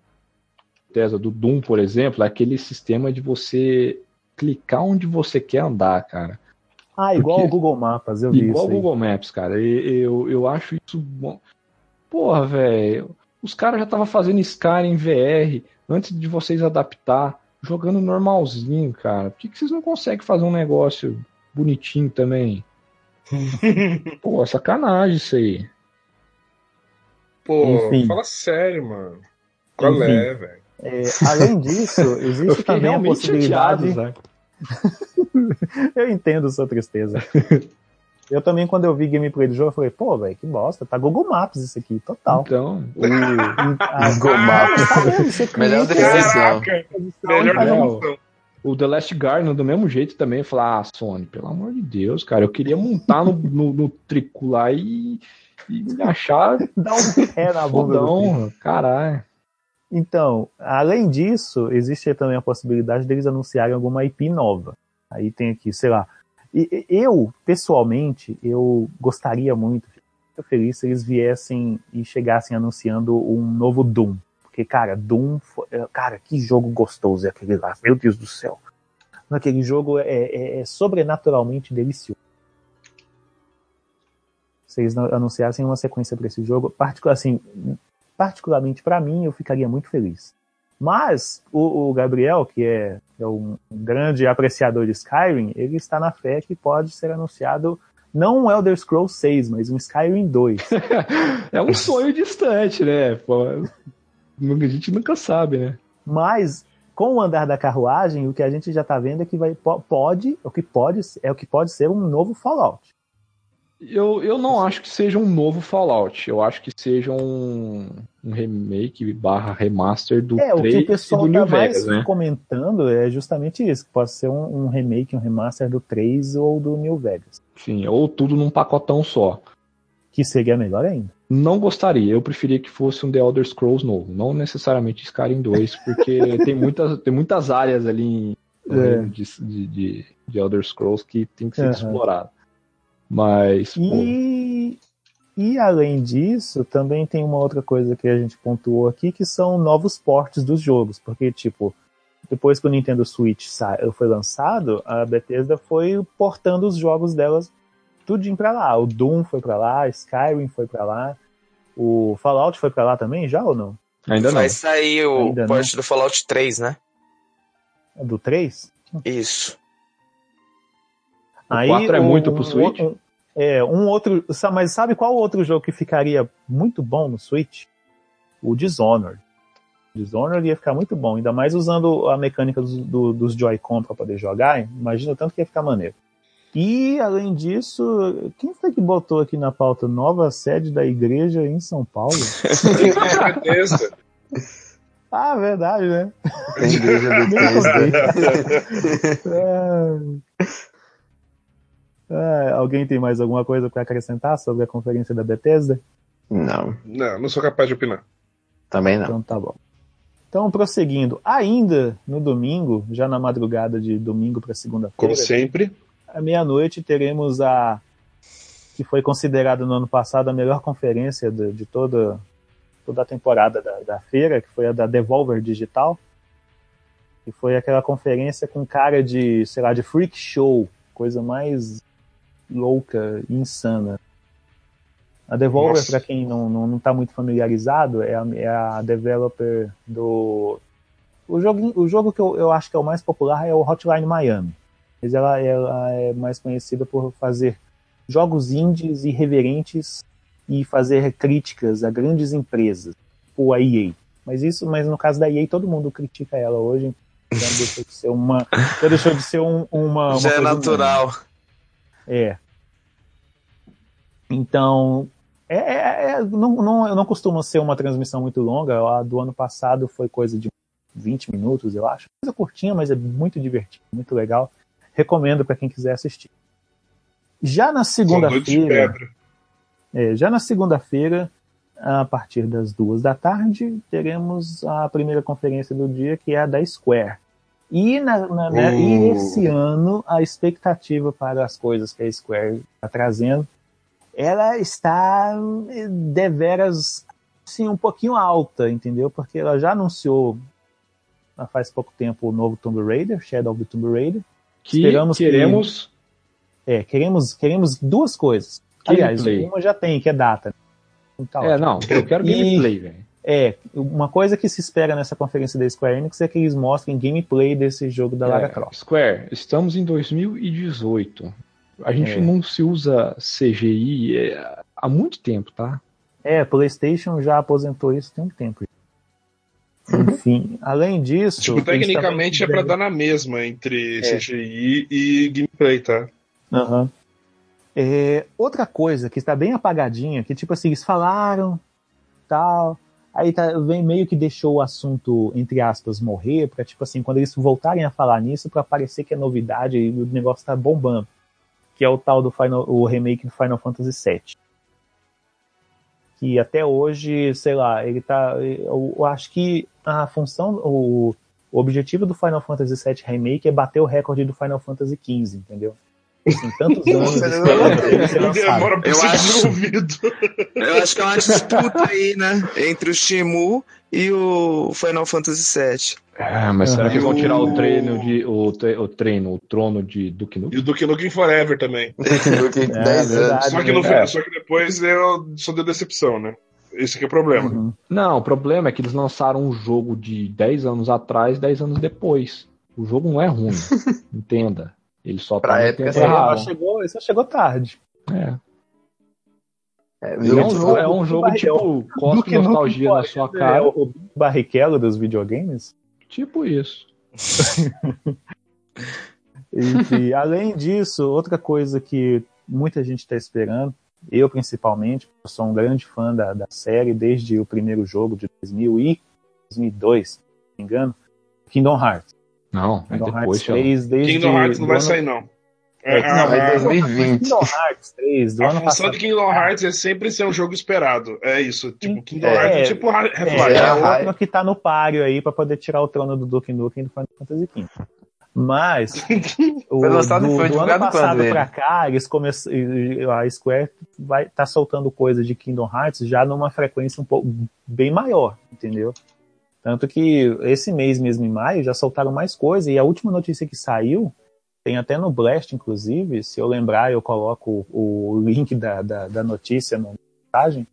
Tesla, do Doom, por exemplo, é aquele sistema de você clicar onde você quer andar, cara. Ah, igual Porque- o Google Maps, eu vi Igual o isso. aí. Google Maps, cara. E- Eu, eu acho isso bom. Porra, velho. Os caras já estavam fazendo Skyrim em VR antes de vocês adaptar, jogando normalzinho, cara. Por que, que vocês não conseguem fazer um negócio bonitinho também? Pô, sacanagem isso aí. Pô, Enfim. fala sério, mano. Qual Enfim. é, velho? É, além disso, existe também a possibilidade. chateado, eu entendo sua tristeza. Eu também, quando eu vi gameplay do jogo, eu falei, pô, velho, que bosta, tá Google Maps isso aqui, total. Então, o... ah, Google Maps. Tá vendo? Melhor definição. Melhor É, definição. O The Last Guardian, do mesmo jeito também, falar, ah, Sony, pelo amor de Deus, cara, eu queria montar no, no, no trico lá e, e me achar dá um pé na bunda caralho. Então, além disso, existe também a possibilidade deles anunciarem alguma IP nova. Aí tem aqui, sei lá. E- Eu, pessoalmente, eu gostaria muito, fico feliz se eles viessem e chegassem anunciando um novo Doom. Porque, cara, Doom, foi- é, cara, que jogo gostoso é aquele lá, meu Deus do céu. Aquele jogo é, é- é sobrenaturalmente delicioso. Não- anunciassem uma sequência para esse jogo, assim, particularmente para mim, eu ficaria muito feliz. Mas o, o Gabriel, que é, é um grande apreciador de Skyrim, ele está na fé que pode ser anunciado não um Elder Scrolls 6, mas um Skyrim 2. É um sonho distante, né? Pô, a gente nunca sabe, né? Mas com o andar da carruagem, o que a gente já está vendo é que vai, po- pode, o que pode, é o que pode ser um novo Fallout. Eu, eu não acho que seja um novo Fallout. Eu acho que seja um, um remake barra remaster do É, o que 3 o e pessoal do New tá mais Vegas, né? comentando é justamente isso, que pode ser um, um remake, um remaster do 3 ou do New Vegas, Sim, ou tudo num pacotão só. que seria melhor ainda. Não gostaria, eu preferia que fosse um The Elder Scrolls novo, não necessariamente Skyrim 2, porque tem, muitas, tem muitas áreas ali no É. de, de, de, de Elder Scrolls que tem que ser Aham. explorado. Mas, pô, E, e além disso, também tem uma outra coisa que a gente pontuou aqui, que são novos portes dos jogos. Porque, tipo, depois que o Nintendo Switch foi lançado, a Bethesda foi portando os jogos delas tudinho pra lá. O Doom foi pra lá, Skyrim foi pra lá, o Fallout foi pra lá também, já ou não? ainda não. Vai sair o Ainda do Fallout 3, né? Do 3? Isso. O 4 é muito pro Switch? um- é, um outro. Mas sabe qual outro jogo que ficaria muito bom no Switch? O Dishonored. Dishonored ia ficar muito bom, ainda mais usando a mecânica dos, do- dos Joy-Con para poder jogar. Imagina o tanto que ia ficar maneiro. E, além disso, quem foi que botou aqui na pauta nova sede da igreja em São Paulo? Bethesda. ah, verdade, né? Tem igreja Bethesda. Ah. Ah, alguém tem mais alguma coisa para acrescentar sobre a conferência da Bethesda? Não, Não, não sou capaz de opinar. também não. Então tá bom. Então, prosseguindo, ainda no domingo, já na madrugada de domingo para Como segunda-feira, sempre. À meia-noite teremos a que foi considerada no ano passado a melhor conferência de, de toda, toda a temporada da, da feira, que foi a da Devolver Digital, que foi aquela conferência com cara de, sei lá, de freak show, coisa mais louca e insana. A Devolver, para quem não, não, não tá muito familiarizado, é a, é a developer do. O jogo, o jogo que eu, eu acho que é o mais popular é o Hotline Miami. Mas ela, ela é mais conhecida por fazer jogos indies irreverentes e fazer críticas a grandes empresas, tipo a EA. Mas isso, mas no caso da EA, todo mundo critica ela hoje. Já deixou de ser uma. Já deixou de ser um- uma. uma Já é natural. é. Então, é, é- é- não, não, não costuma ser uma transmissão muito longa. A do ano passado foi coisa de 20 minutos, eu acho. Coisa curtinha, mas é muito divertido, muito legal. Recomendo para quem quiser assistir. Já na segunda-feira, é, já na segunda-feira, a partir das duas da tarde, teremos a primeira conferência do dia, que é a da Square. E, na- na- né, e Uh. esse ano, a expectativa para as coisas que a Square está trazendo, ela está eh, deveras sim, um pouquinho alta, entendeu? Porque ela já anunciou faz pouco tempo o novo Tomb Raider, Shadow of the Tomb Raider. Que Esperamos que- queremos. É, queremos, queremos duas coisas. Aliás, Gameplay. uma já tem, que é data. Então, tá É, não, eu quero gameplay, velho. É, uma coisa que se espera nessa conferência da Square Enix é que eles mostrem gameplay desse jogo da Lara É, Croft. Square, estamos em 2018. A gente É. não se usa CGI é, há muito tempo, tá? É, PlayStation já aposentou isso tem um tempo. Enfim, além disso. Tipo, tecnicamente é pra dar na mesma entre É. CGI e gameplay, tá? Aham. É, outra coisa que está bem apagadinha, que tipo assim, eles falaram, tal, aí tá, vem meio que deixou o assunto, entre aspas, morrer, pra tipo assim, quando eles voltarem a falar nisso, pra parecer que é novidade e o negócio tá bombando. Que é o tal do Final, o remake do Final Fantasy VII. Que até hoje, sei lá, ele tá. Eu, eu acho que a função, o, o objetivo do Final Fantasy VII Remake é bater o recorde do Final Fantasy XV, entendeu? Assim, tantos anos Eu acho-. Eu acho que é uma disputa aí, né? Entre o Shimu e o Final Fantasy VII. Ah, mas será que vão tirar o treino de. O, o treino, o trono de Duke Nukem? E o Duke Nukem Forever também. Duke, É, 10 verdade. anos. Só que, no, É. só que depois eu só deu decepção, né? Esse que é o problema. Uhum. Não, o problema é que eles lançaram um jogo de 10 anos atrás, 10 anos depois. O jogo não é ruim, entenda. Ele só Pra tá época. É, ela chegou, isso chegou tarde. É. É, é um jogo, é um jogo tipo, cospe nostalgia na sua É cara. o Barrichello dos videogames. Tipo isso. E, e, além disso, outra coisa que muita gente está esperando, eu principalmente, eu sou um grande fã da, da série desde o primeiro jogo de 2000 e 2002, se não me engano, Kingdom Hearts. Não, é Kingdom depois, Hearts Thiago. 3 desde Kingdom Hearts não vai ano- sair, não. É, A- não, a- 2020. Kingdom Hearts 3 do A ano função passado. de Kingdom Hearts é sempre ser um jogo esperado. É isso. Tipo, Kingdom É, Hearts é tipo É, Half-Life. é a outro que tá no páreo aí pra poder tirar o trono do Duke Nukem do Final Fantasy XV. Mas o, Foi lançado do, foi do ano passado pra cá, eles começam, a Square vai tá soltando coisa de Kingdom Hearts já numa frequência um pouco bem maior, entendeu? Tanto que esse mês mesmo em maio já soltaram mais coisa e a última notícia que saiu tem até no Blast, inclusive, se eu lembrar, eu coloco o, o link da, da, da notícia na mensagem,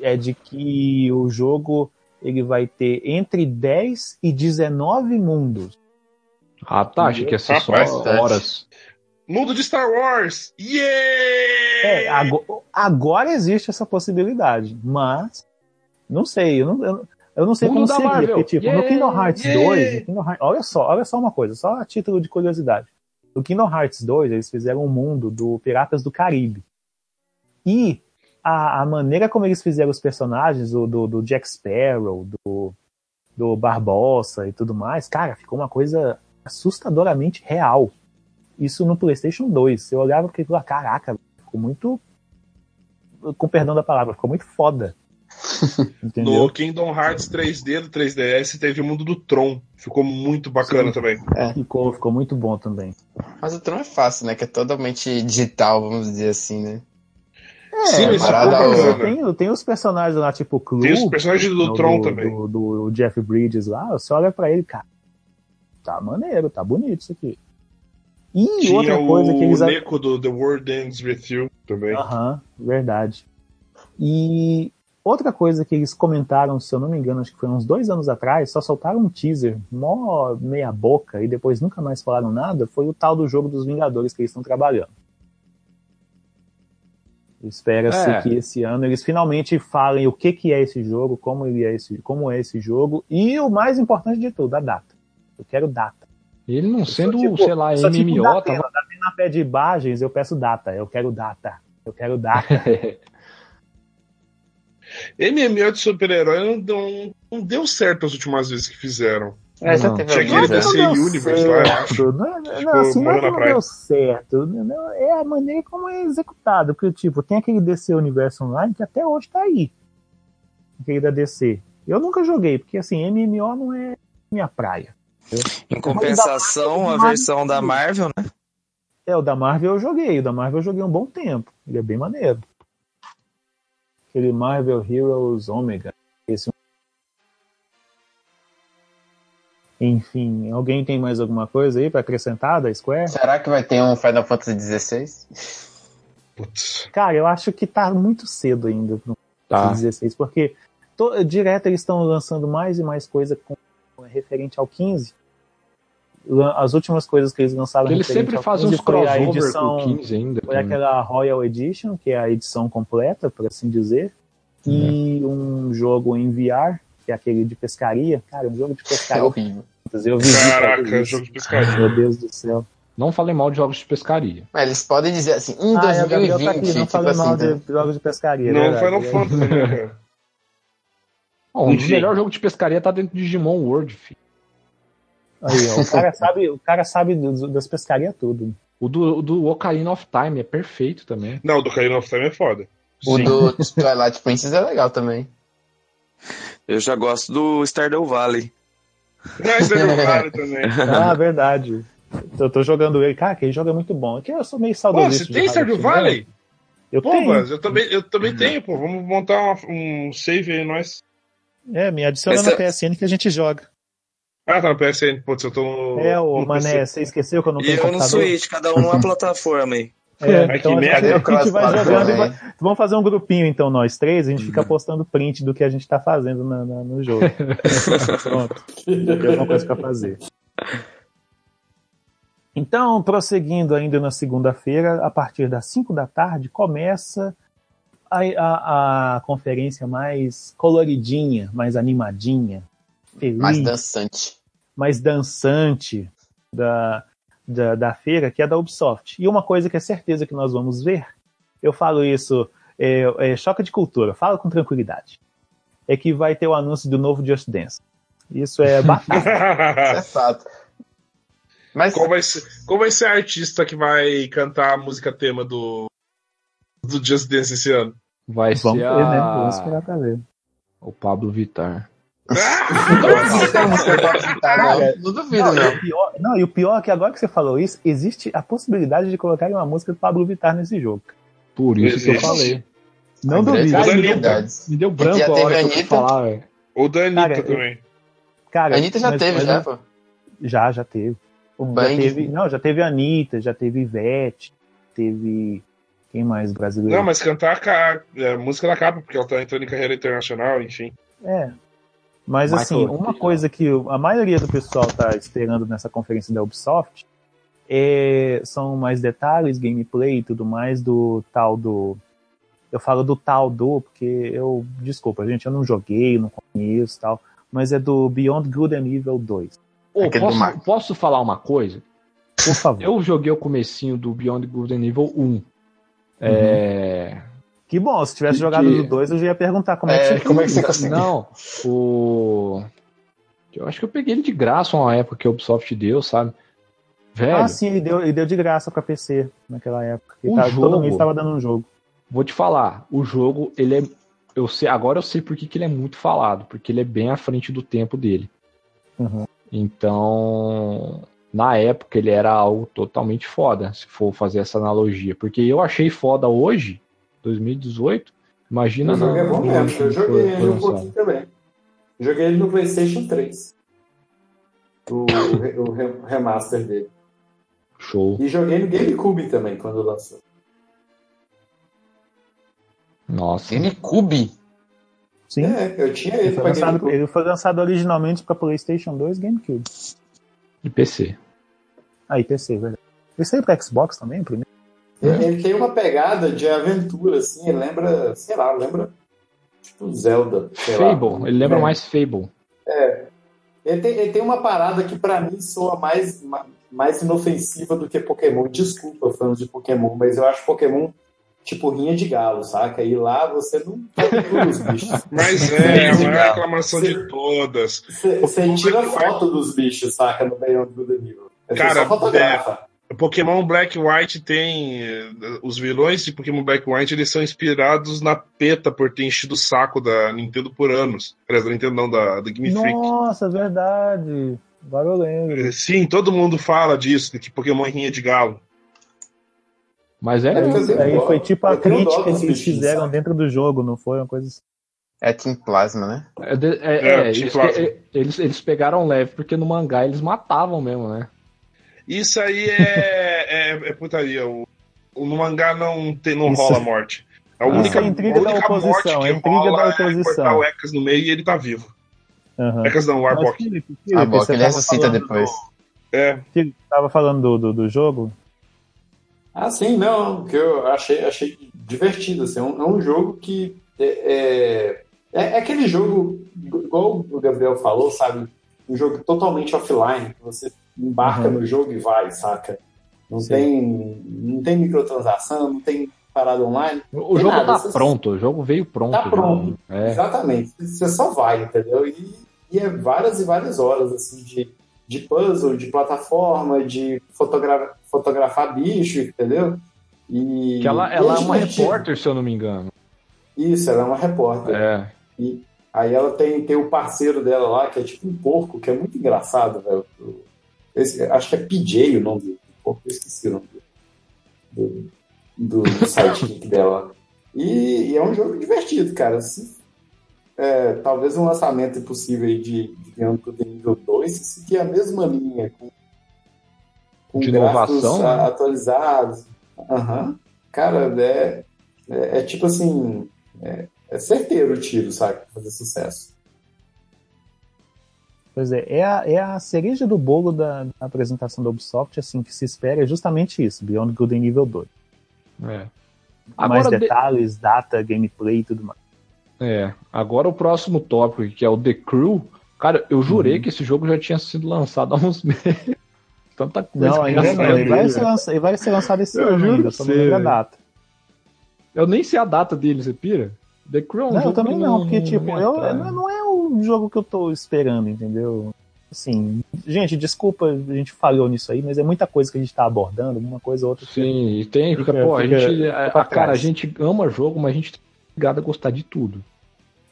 é de que o jogo ele vai ter entre 10 e 19 mundos. Ah, tá. Achei que ia ser só Rapaz, horas. Mundo de Star Wars! Yeah! É, ago- agora existe essa possibilidade, mas não sei, eu não, eu, eu não sei Mundo como seria, Marvel. porque, tipo, no Yeah, Kingdom Hearts yeah. 2, no Kingdom Hearts- olha só, olha só uma coisa, só a título de curiosidade. No Kingdom Hearts 2, eles fizeram um mundo do Piratas do Caribe. E a, a maneira como eles fizeram os personagens, do, do, do Jack Sparrow, do, do Barbossa e tudo mais, cara, ficou uma coisa assustadoramente real. Isso no PlayStation 2. Você olhava e falava, caraca, ficou muito. Com perdão da palavra, ficou muito foda. Entendeu? No Kingdom Hearts 3D do 3DS teve o mundo do Tron. Ficou muito bacana também. Ficou, ficou muito bom também. Mas o Tron é fácil, né? Que é totalmente digital, vamos dizer assim, né? Sim, É, esse parada ficou outra. bacana. tem, tem os personagens lá, tipo o Clue. Tem os personagens do do, Tron do- também. Do, do Jeff Bridges lá, você olha pra ele, cara. Tá maneiro, tá bonito isso aqui. E Tinha outra o coisa que eles. Neko do The World Ends With You também. Aham, verdade. E outra coisa que eles comentaram, se eu não me engano, acho que foi uns dois anos atrás, só soltaram um teaser, mó meia boca, e depois nunca mais falaram nada, foi o tal do jogo dos Vingadores que eles estão trabalhando. Espera-se É. que esse ano eles finalmente falem o que, que é esse jogo, como, ele é esse, como é esse jogo, e o mais importante de tudo, a data. Eu quero data. Ele não sendo, tipo- sei lá, só tipo MMO, da tava Atena, da Atena pede imagens, eu peço data. Eu quero data. Eu quero data. MMO de super-herói não, não, não deu certo as últimas vezes que fizeram. É, já Não. teve Tinha aquele? DC Universe lá, eu acho. Não, não, Ficou assim, não não deu certo. Não, é a maneira como é executado. Porque, tipo, tem aquele DC Universo Online que até hoje tá aí. Aquele da DC. Eu nunca joguei, porque assim, MMO não é minha praia. Em compensação, a versão da Marvel, né? É, o da Marvel eu joguei. O da Marvel eu joguei um bom tempo. Ele é bem maneiro. Aquele Marvel Heroes Omega. Esse... Enfim, alguém tem mais alguma coisa aí pra acrescentar da Square? Será que vai ter um Final Fantasy XVI? Putz. Cara, eu acho que tá muito cedo ainda no Tá. 16, porque to- direto eles estão lançando mais e mais coisa com, referente ao 15. As últimas coisas que eles lançaram Eles sempre fazem 15 uns foi a crossover edição, com o 15 ainda. Foi tem- aquela Royal Edition, que é a edição completa, por assim dizer, e um jogo em VR que é aquele de pescaria. Cara, um jogo de É pescaria. horrível. Eu vi Caraca, jogo de pescaria. Meu Deus do céu. Não falei mal de jogos de pescaria. Mas eles podem dizer assim, em Ah, é, o Gabriel 2020, tá aqui, não tipo falei mal assim, de jogos de pescaria. Não, verdade. Final Fantasy, né, cara? Dos Enfim. melhores jogos de pescaria tá dentro de Digimon World, filho. Aí, ó, o cara sabe, o cara sabe do- das pescarias tudo. O do, o do Ocarina of Time é perfeito também. Não, o do Ocarina of Time é foda. O Sim. do Twilight Princess é legal também. Eu já gosto do Stardew Valley. É do Vale também. Ah, verdade. Eu tô jogando ele. Cara, que ele joga muito bom. É que eu sou meio Pô, saudosista. você tem Stardew. Valley? Eu Pô, tenho. mas eu também, eu também tenho, pô. Vamos montar uma- um save aí, nós. É, me adiciona na tá- PSN que a gente joga. Ah, tá no PSN. Putz, eu tô no. É, ô, Mané, PC. você esqueceu que eu não E tenho eu no? Switch, cada um numa plataforma aí. É, Ai, então que a merda. gente, a gente vai jogando e vai... Vamos fazer um grupinho então, nós três, a gente fica postando print do que a gente tá fazendo na- na- no jogo. Pronto. Tem alguma coisa pra fazer. Então, prosseguindo ainda na segunda-feira, a partir das 5 da tarde, começa a, a- a conferência mais coloridinha, mais animadinha, feliz, Mais dançante. mais dançante da, da, da feira, que é da Ubisoft. E uma coisa que é certeza que nós vamos ver, eu falo isso, é, é choque de cultura, falo com tranquilidade, é que vai ter o anúncio do novo Just Dance. Isso é batata. Isso é fato. Mas qual, vai ser, qual vai ser a artista que vai cantar a música tema do, do Just Dance esse ano? Vai Vamos ser ver, né? a... Vamos esperar pra ver. o Pablo Vittar. Não duvido a e o pior, não, e o pior é que agora que você falou isso, existe a possibilidade de colocarem uma música do Pablo Vittar nesse jogo. Por isso que eu Existe. falei. Não duvido. Me deu branco Já a teve hora a que eu falar, velho. Ou da Anitta Cara, também. Cara, A Anitta já mas- teve, mas já, pô. Já, já teve. O Já Bang. teve, não, já teve a Anitta, já teve Ivete, teve. Quem mais brasileiro? Não, mas cantar a, ca- é, a música da capa, porque ela tá entrando em carreira internacional, enfim. É. Mas Michael assim, uma coisa que a maioria do pessoal tá esperando nessa conferência da Ubisoft é, são mais detalhes, gameplay e tudo mais do tal do. Eu falo do tal do, porque eu. Desculpa, gente, eu não joguei, não conheço e tal. Mas é do Beyond Good and Evil 2. Ô, Aquele do posso, posso falar uma coisa? Por favor. Eu joguei o comecinho do Beyond Good and Evil 1. É... Que bom, se tivesse jogado que- do 2, eu já ia perguntar como é, É, que como é que você conseguiu? Não, o... Eu acho que eu peguei ele de graça uma época que a Ubisoft deu, sabe? Velho, Ah, sim, ele deu, ele deu de graça pra PC naquela época. Ele O tava- todo jogo- mês estava dando um jogo. vou te falar, o jogo, ele é... Eu sei, agora eu sei por que, que ele é muito falado, porque ele é bem à frente do tempo dele. Uhum. Então, na época ele era algo totalmente foda, se for fazer essa analogia. Porque eu achei foda hoje, 2018, imagina O jogo é bom mesmo. Eu joguei ele um pouquinho também. Joguei ele no PlayStation 3. O, o re- o re- remaster dele. Show. E joguei no GameCube também, quando lançou. Nossa. GameCube? Sim. É, eu tinha Ele ele foi, pra lançado, ele foi lançado originalmente para PlayStation 2 e GameCube. E PC. Aí, PC, verdade. Ele saiu para Xbox também, o primeiro? Ele, ele tem uma pegada de aventura, assim, ele lembra, sei lá, lembra tipo Zelda. Sei lá. Fable, ele lembra É. mais Fable. É. Ele tem, ele tem uma parada que pra mim soa mais, ma- mais inofensiva do que Pokémon. Desculpa, fãs de Pokémon, mas eu acho Pokémon tipo rinha de galo, saca? E lá você não captura os bichos. Mas é, a maior Legal. reclamação de todas. Você tira foto dos bichos, saca? No and Evil. Você Cara, só fotografa. Pokémon Black e White tem. eh, Os vilões de Pokémon Black e White eles são inspirados na PETA por ter enchido o saco da Nintendo por anos. Aliás, da Nintendo não, da, da Game Freak. Nossa, verdade. Agora eu lembro. Sim, todo mundo fala disso, de que Pokémon é rinha de galo. Mas é, É, Aí foi tipo a crítica que eles fizeram dentro do jogo, não foi? Uma coisa assim. É Team Plasma, né? É, é, É, é, eles, Plasma. é, eles, eles pegaram leve, porque no mangá eles matavam mesmo, né? Isso aí é, é, é putaria. O, o- no mangá não, tem, não Isso- rola morte. A única, é intriga a única da oposição, morte é que intriga rola da é oposição. cortar o Ekas no meio e ele tá vivo. Aham. Ekas não, o Arbok. Felipe, A Felipe, boca você ele ressuscita depois. É, Felipe, tava falando do, do, do jogo? Ah, sim, não, que eu achei, achei divertido. Assim, é, um, é um jogo que é, é, É, é aquele jogo, igual o Gabriel falou, sabe? Um jogo totalmente offline, que você embarca Uhum. no jogo e vai, saca? Não Sim. tem, não tem microtransação, não tem parada online. O jogo nada, tá você- pronto, o jogo veio pronto. Tá pronto. É. Exatamente. Você só vai, entendeu? E, e é várias e várias horas assim de, de puzzle, de plataforma, de fotogra fotografar bicho, entendeu? E, Que ela, ela é uma repórter, se eu não me engano. Isso, ela é uma repórter. É. E aí ela tem, tem o parceiro dela lá, que é tipo um porco, que é muito engraçado, velho. Esse- acho que é PJ o nome do porco, eu esqueci o nome do, do, do sidekick dela. E, e é um jogo divertido, cara. Se- é, talvez um lançamento possível aí de, de Good and Evil 2 se seguir a mesma linha, com, com De inovação, né? atualizados. Aham. Cara, é, é, é tipo assim, é, é certeiro o tiro, sabe? Fazer sucesso. Pois é, é a, é a cereja do bolo da, da apresentação da Ubisoft, assim, que se espera é justamente isso, Beyond Good and Evil 2. É. mais Agora, de- detalhes, data, gameplay e tudo mais. É, agora o próximo tópico, que é o The Crew. Cara, eu jurei Uhum. que esse jogo já tinha sido lançado há uns meses. Tanta coisa Não, ainda não, ele vai, ser lança- ele vai ser lançado esse Eu ano ainda, só não lembro a data. Eu nem sei a data dele, você pira? The Crew é um Não, jogo eu também não, porque, não tipo, eu, não é o jogo que eu tô esperando, entendeu? Assim, gente, desculpa, a gente falhou nisso aí, mas é muita coisa que a gente tá abordando, uma coisa ou outra. que- Sim, e tem, Fica- pô, a fica- gente, fica a, pra a- cara, a gente ama jogo, mas a gente tá ligado a gostar de tudo.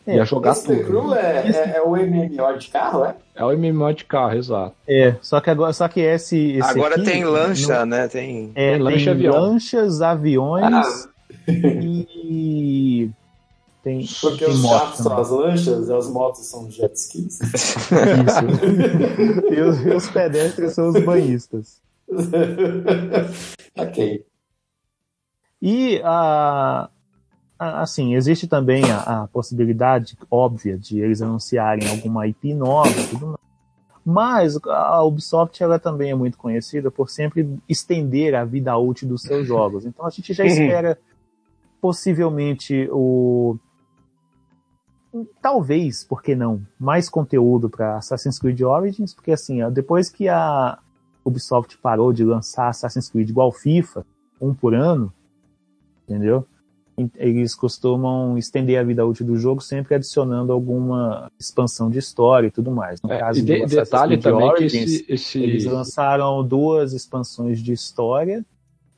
É, e a jogar Esse The tudo. Crew é, é, é o MMO de carro, é? É o MMO de carro, exato. É, só que agora, só que esse, esse Agora aqui tem lancha, não- né? Tem. É, Tem lancha tem avião. lanchas, aviões Ah. e tem, Porque tem os moto carros são as lanchas e as motos são os jet skis. Isso. e, os, e os pedestres são os banhistas. ok. E a, a- assim, existe também a, a possibilidade óbvia de eles anunciarem alguma IP nova e tudo mais. Mas a Ubisoft ela também é muito conhecida por sempre estender a vida útil dos seus jogos. Então a gente já espera possivelmente o talvez, por que não, mais conteúdo para Assassin's Creed Origins, porque assim, depois que a Ubisoft parou de lançar Assassin's Creed igual FIFA, um por ano, entendeu? Eles costumam estender a vida útil do jogo sempre adicionando alguma expansão de história e tudo mais. No É, caso de- do Assassin's detalhe Creed também Origins, esse, esse- eles lançaram duas expansões de história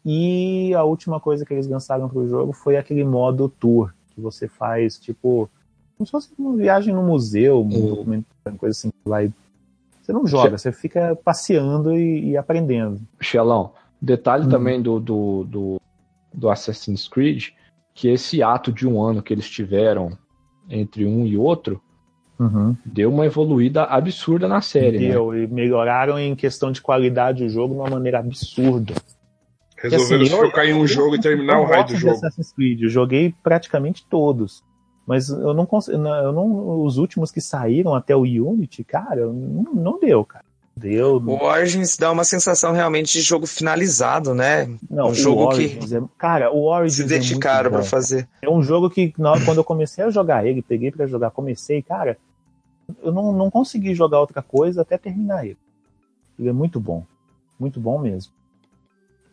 e a última coisa que eles lançaram para o jogo foi aquele modo tour que você faz tipo como se fosse uma viagem no museu, um Uhum. documento, uma coisa assim que vai. Você não joga, você fica passeando e, e aprendendo. Xelão, detalhe Hum. também do, do, do, do Assassin's Creed, que esse ato de um ano que eles tiveram entre um e outro deu uma evoluída absurda na série, né? Deu, e melhoraram em questão de qualidade o jogo de uma maneira absurda. Resolveram assim, eu- focar em um eu- jogo e terminar eu o raio do jogo. Assassin's Creed, eu joguei praticamente todos. Mas eu não consigo. Eu não, os últimos que saíram até o Unity, cara, não, não deu, cara. Deu. O Origins dá uma sensação realmente de jogo finalizado, né? Não, um o jogo Origins que é- cara, o Origins se é dedicaram bom. pra fazer. É um jogo que, na- quando eu comecei a jogar ele, peguei pra jogar, comecei, cara, eu não, não consegui jogar outra coisa até terminar ele. Ele é muito bom. Muito bom mesmo.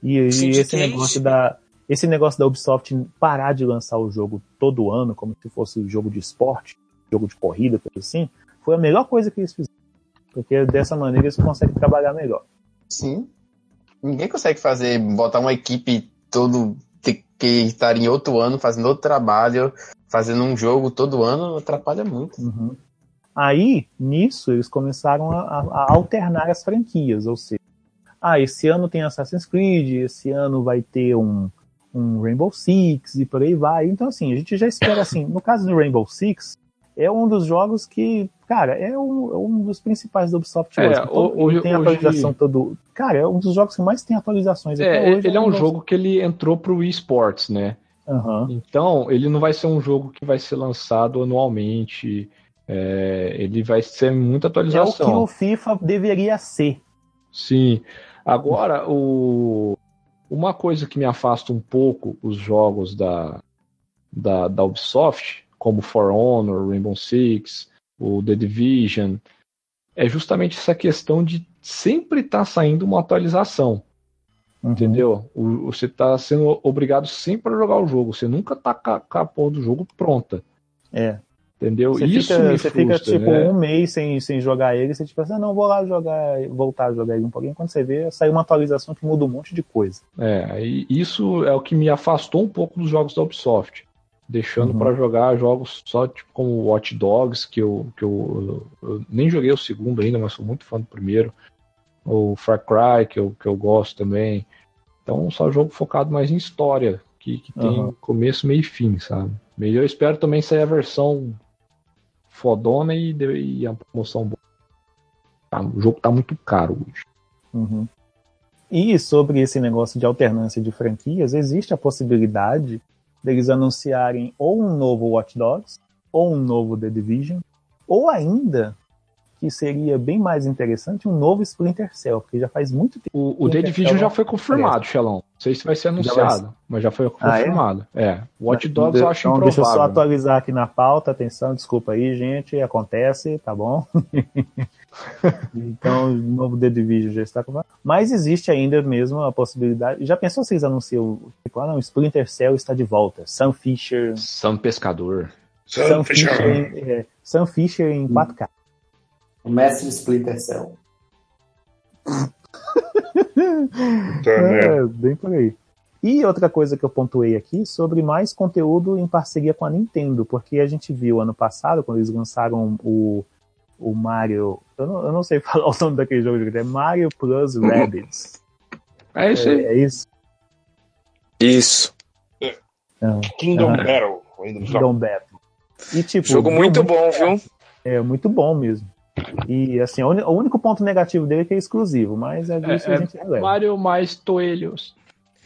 E, e esse negócio da. Esse negócio da Ubisoft parar de lançar o jogo todo ano, como se fosse jogo de esporte, jogo de corrida, coisa assim, foi a melhor coisa que eles fizeram. Porque dessa maneira eles conseguem trabalhar melhor. Sim. Ninguém consegue fazer, botar uma equipe todo que, que estar em outro ano, fazendo outro trabalho, fazendo um jogo todo ano, atrapalha muito. Uhum. Aí, nisso, eles começaram a- a alternar as franquias, ou seja, ah, esse ano tem Assassin's Creed, esse ano vai ter um, um Rainbow Six e por aí vai. Então, assim, a gente já espera assim. No caso do Rainbow Six, é um dos jogos que, cara, é um, é um dos principais da Ubisoft É, hoje. Todo- hoje- tem hoje- atualização todo. Cara, é um dos jogos que mais tem atualizações. até É, hoje, ele é um Rainbow jogo que ele entrou pro esportes, né? Aham. Então, ele não vai ser um jogo que vai ser lançado anualmente. é, ele vai ser muita É o que atualização. o FIFA deveria ser. Sim. Agora, o... uma coisa que me afasta um pouco os jogos da, da, da Ubisoft, como For Honor, Rainbow Six, o The Division, é justamente essa questão de sempre estar tá saindo uma atualização. Uhum. Entendeu? O, você está sendo obrigado sempre a jogar o jogo. Você nunca tá com a, com a porra do jogo pronta. É. Entendeu? Você Isso fica, me você frustra, fica tipo né? um mês sem, sem jogar ele, você tipo assim, ah, não, vou lá jogar, voltar a jogar ele um pouquinho. Quando você vê, sai uma atualização que muda um monte de coisa. É, e isso é o que me afastou um pouco dos jogos da Ubisoft. Deixando Uhum. pra jogar jogos só tipo como Watch Dogs, que, eu, que eu, eu nem joguei o segundo ainda, mas sou muito fã do primeiro. O Far Cry, que eu, que eu gosto também. Então, só jogo focado mais em história, que, que tem Uhum. começo, meio e fim, sabe? E eu espero também sair a versão fodona e, e a promoção boa. Tá, o jogo tá muito caro hoje. Uhum. E sobre esse negócio de alternância de franquias, existe a possibilidade deles anunciarem ou um novo Watch Dogs, ou um novo The Division, ou ainda, que seria bem mais interessante, um novo Splinter Cell, porque já faz muito tempo. O, o The Division já foi confirmado, aparece. Xelão. Não sei se vai ser Já anunciado, vai- mas já foi Ah, é? confirmado. é? Watch Dogs eu acho então, deixa eu só improvável. atualizar aqui na pauta, atenção, desculpa aí, gente, acontece, tá bom? então, o novo The Division já está confirmado. Mas existe ainda mesmo a possibilidade. Já pensou se eles anunciam, tipo, ah, não, Splinter Cell está de volta, Sam Fisher. Sam Pescador. Sam Fisher, em, é, Sam Fisher em 4K. O mestre Splinter Cell. É, bem por aí. E outra coisa que eu pontuei aqui sobre mais conteúdo em parceria com a Nintendo, porque a gente viu ano passado, quando eles lançaram o, o Mario. Eu não, eu não sei falar o nome daquele jogo, é Mario Plus Rabbids. É isso É, aí. é isso? Isso. Kingdom Ah. Battle. Kingdom Battle. E, tipo, Jogo muito bom, viu? É, muito bom mesmo. E assim, o único ponto negativo dele é que é exclusivo, mas é disso É, a gente é releva. Mario mais toelhos.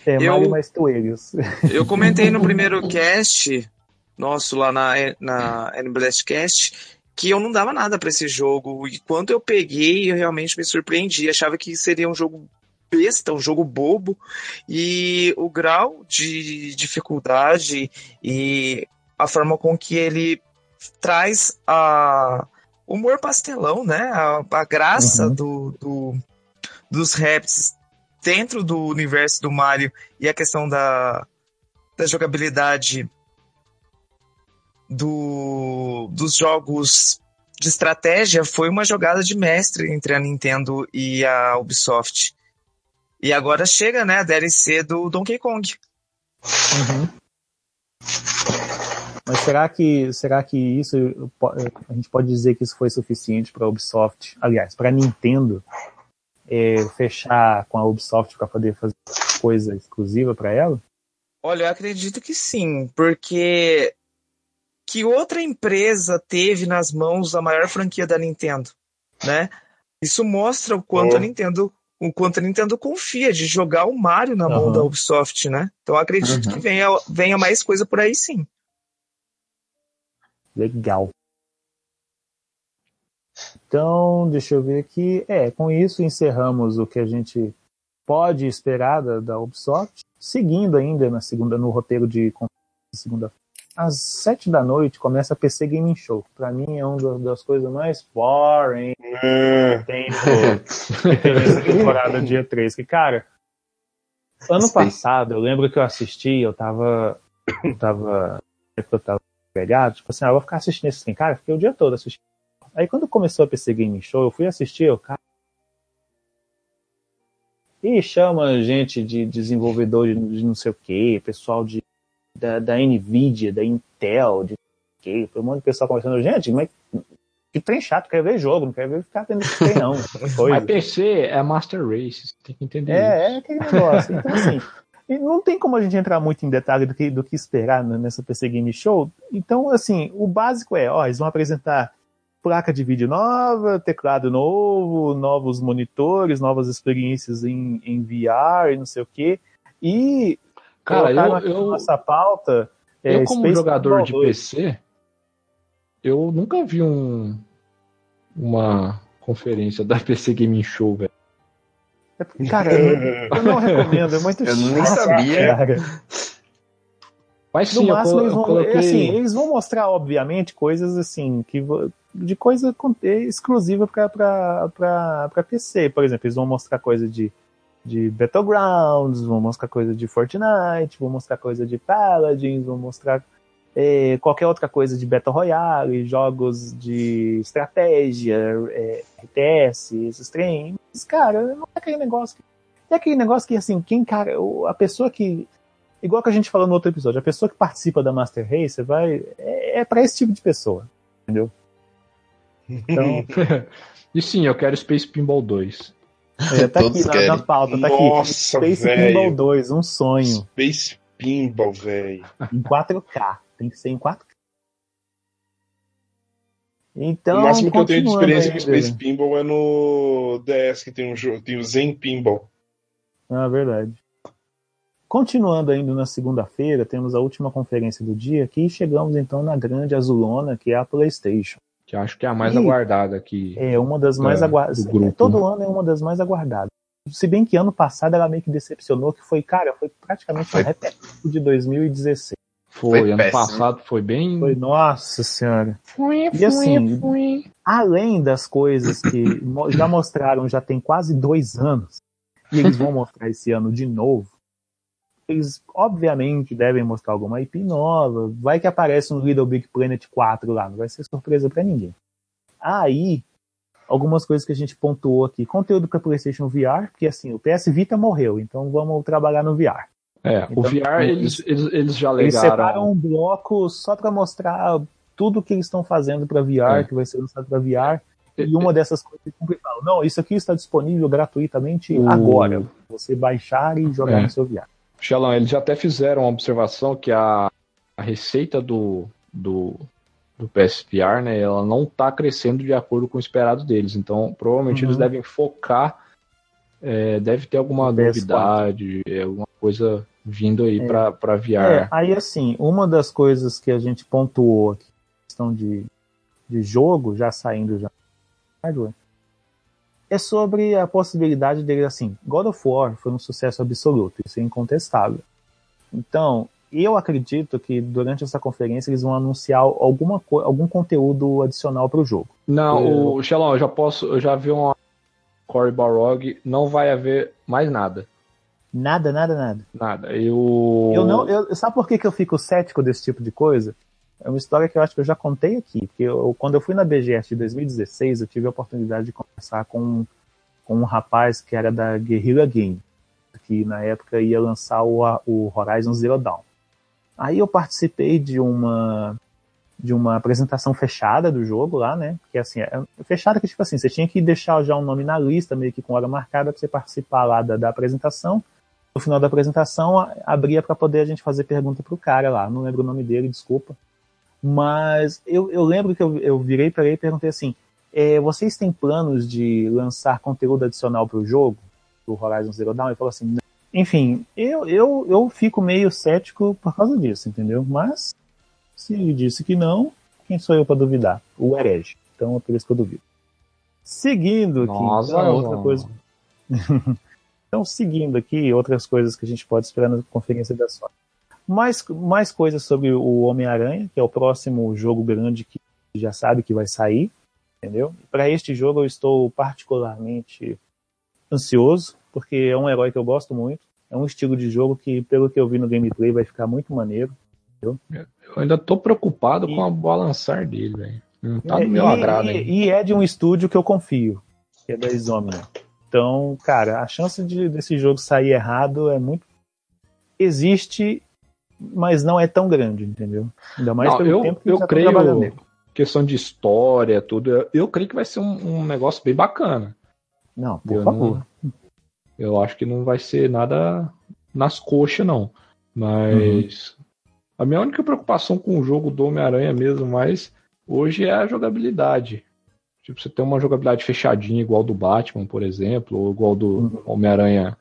É, Eu- Mario mais toelhos. Eu comentei no primeiro cast nosso lá na, na N-Blastcast que eu não dava nada pra esse jogo. E quando eu peguei, eu realmente me surpreendi. Achava que seria um jogo besta, um jogo bobo. E o grau de dificuldade e a forma com que ele traz a humor pastelão, né? A, a graça Uhum. do, do- dos raps dentro do universo do Mario e a questão da, da jogabilidade do, dos jogos de estratégia foi uma jogada de mestre entre a Nintendo e a Ubisoft. E agora chega, né, a DLC do Donkey Kong. Uhum. Mas será que, será que isso a gente pode dizer que isso foi suficiente para a Ubisoft, aliás, para a Nintendo é, fechar com a Ubisoft para poder fazer coisa exclusiva para ela? Olha, eu acredito que sim, porque que outra empresa teve nas mãos a maior franquia da Nintendo, né? Isso mostra o quanto Oh. a Nintendo, o quanto a Nintendo confia de jogar o Mario na mão Aham. da Ubisoft, né? Então eu acredito Uhum. que venha, venha mais coisa por aí sim. Legal. Então, deixa eu ver aqui. É, com isso encerramos o que a gente pode esperar da, da Ubisoft. Seguindo ainda na segunda, no roteiro de segunda às sete da noite começa a PC Gaming Show. que Pra mim é uma das- coisas mais boring que que tem nessa temporada dia 3. Que, cara, ano passado, eu lembro que eu assisti, eu tava. Eu tava. Eu tava pegado, tipo assim, ah, eu vou ficar assistindo esse trem. Cara, fiquei o dia todo assistindo. Aí quando começou a PC Gaming Show, eu fui assistir, eu, cara. E chama gente de desenvolvedor de, não sei o que, pessoal de, da, da Nvidia, da Intel, de que, um monte de pessoal conversando, gente, mas que trem chato, quer ver jogo, não quer ver ficar tendo esse trem, não. Mas PC é Master Race, tem que entender É, é isso. aquele negócio. Então, assim, e não tem como a gente entrar muito em detalhe do que, do que esperar nessa PC Game Show. Então, assim, o básico é, ó, eles vão apresentar placa de vídeo nova, teclado novo, novos monitores, novas experiências em, em VR e não sei o quê. E Cara, eu- eu- nossa pauta. é, Eu, como Space jogador de Football 2. PC, eu nunca vi um, uma conferência da PC Gaming Show, velho. Cara, eu, eu não recomendo, é muito Eu nem chato, sabia. cara. Mas no sim, eu máximo colo- eles eu vão, coloquei- assim, eles vão mostrar, obviamente, coisas assim, que de coisa con- exclusiva para PC. Por exemplo, eles vão mostrar coisa de, de Battlegrounds, vão mostrar coisa de Fortnite, vão mostrar coisa de Paladins, vão mostrar é, qualquer outra coisa de Battle Royale, jogos de estratégia, é, RTS, esses trem. Mas, cara, não é aquele negócio. Que, é aquele negócio que, assim, quem, cara, a pessoa que. Igual que a gente falou no outro episódio, a pessoa que participa da Master Race vai. É, é para esse tipo de pessoa. Entendeu? Então, e sim, eu quero Space Pinball 2. é, tá aqui na, na pauta, tá aqui. Nossa, Space velho. Pinball 2, um sonho. Space Pinball, velho. Em 4K. Tem que ser em 4K. Então, o máximo que eu tenho de experiência com aí, Space. Pinball é no DS, que tem um jogo, tem o Zen Pinball. Ah, verdade. Continuando ainda na segunda-feira, temos a última conferência do dia, aqui chegamos então na grande azulona, que é a PlayStation. Que acho que é a mais Ih, aguardada aqui. É uma das mais É, aguardadas. Todo ano é uma das mais aguardadas. Se bem que ano passado ela meio que decepcionou, que foi, cara, foi praticamente Foi- um repetido de 2016. Foi, Foi ano péssimo. passado foi bem. Foi, nossa senhora. E assim, além das coisas que já mostraram já tem quase dois anos, e eles vão mostrar esse ano de novo, eles obviamente devem mostrar alguma IP nova, vai que aparece um Little Big Planet 4 lá, não vai ser surpresa pra ninguém. Aí, algumas coisas que a gente pontuou aqui, conteúdo para PlayStation VR, porque assim, o PS Vita morreu, então vamos trabalhar no VR. É, o Então, VR eles, eles, eles já Eles separam um bloco só para mostrar tudo que eles estão fazendo para VR, É. que vai ser lançado para VR. E uma dessas coisas eles sempre falam, não, isso aqui está disponível gratuitamente O- agora. Você baixar e jogar É. no seu VR. Xelão, eles já até fizeram uma observação que a, a receita do, do, do PSVR, né, ela não está crescendo de acordo com o esperado deles. Então, provavelmente Uhum. eles devem focar, é, deve ter alguma No PS4. novidade, é, alguma coisa vindo aí É. pra para É, VR. aí assim, uma das coisas que a gente pontuou aqui, questão de, de jogo, já saindo já hardware, é sobre a possibilidade dele, assim, God of War foi um sucesso absoluto, isso é incontestável. Então, eu acredito que durante essa conferência eles vão anunciar alguma algum conteúdo adicional para o jogo. Não, o Xelão, eu já posso, eu já vi uma Cory Barlog, não vai haver mais nada. Nada, nada, nada. Nada. Eu. Eu não, eu, sabe por que, que eu fico cético desse tipo de coisa? É uma história que eu acho que eu já contei aqui. Porque eu, quando eu fui na BGS de 2016, eu tive a oportunidade de conversar com, com um rapaz que era da Guerrilla Game, que na época ia lançar o, o Horizon Zero Dawn. Aí eu participei de uma de uma apresentação fechada do jogo lá, né? Que assim, é fechada que tipo assim, você tinha que deixar já um nome na lista, meio que com hora marcada para você participar lá da, da apresentação no final da apresentação abria para poder a gente fazer pergunta pro cara lá. Não lembro o nome dele, desculpa. Mas eu, eu lembro que eu, eu virei para ele e perguntei assim: "É, vocês têm planos de lançar conteúdo adicional para o jogo, do Horizon Zero Dawn? Ele falou assim: "Não." enfim, eu, eu, eu fico meio cético por causa disso, entendeu? Mas se ele disse que não, quem sou eu para duvidar? O herege. Então é por isso que eu duvido. Seguindo aqui, Nossa, então, outra João. coisa. Então, seguindo aqui, outras coisas que a gente pode esperar na conferência da Sony. Mais, mais coisas sobre o Homem-Aranha, que é o próximo jogo grande que já sabe que vai sair, entendeu? Para este jogo eu estou particularmente ansioso, porque é um herói que eu gosto muito. É um estilo de jogo que, pelo que eu vi no gameplay, vai ficar muito maneiro. Entendeu? Eu ainda tô preocupado com a balançar dele, velho. Não tá no meu e, agrado, e, hein? e é de um estúdio que eu confio, que é da Insomnia. Então, cara, a chance de, desse jogo sair errado é muito. Existe, mas não é tão grande, entendeu? Ainda mais Não, pelo eu, tempo que eu estão creio, questão de história, tudo, eu, creio que vai ser um, um negócio bem bacana. Não, por Eu favor. não- eu acho que não vai ser nada nas coxas, não. Mas a minha única preocupação com o jogo do Homem-Aranha mesmo, mas hoje é a jogabilidade. Tipo, você tem uma jogabilidade fechadinha, igual do Batman, por exemplo, ou igual do Homem-Aranha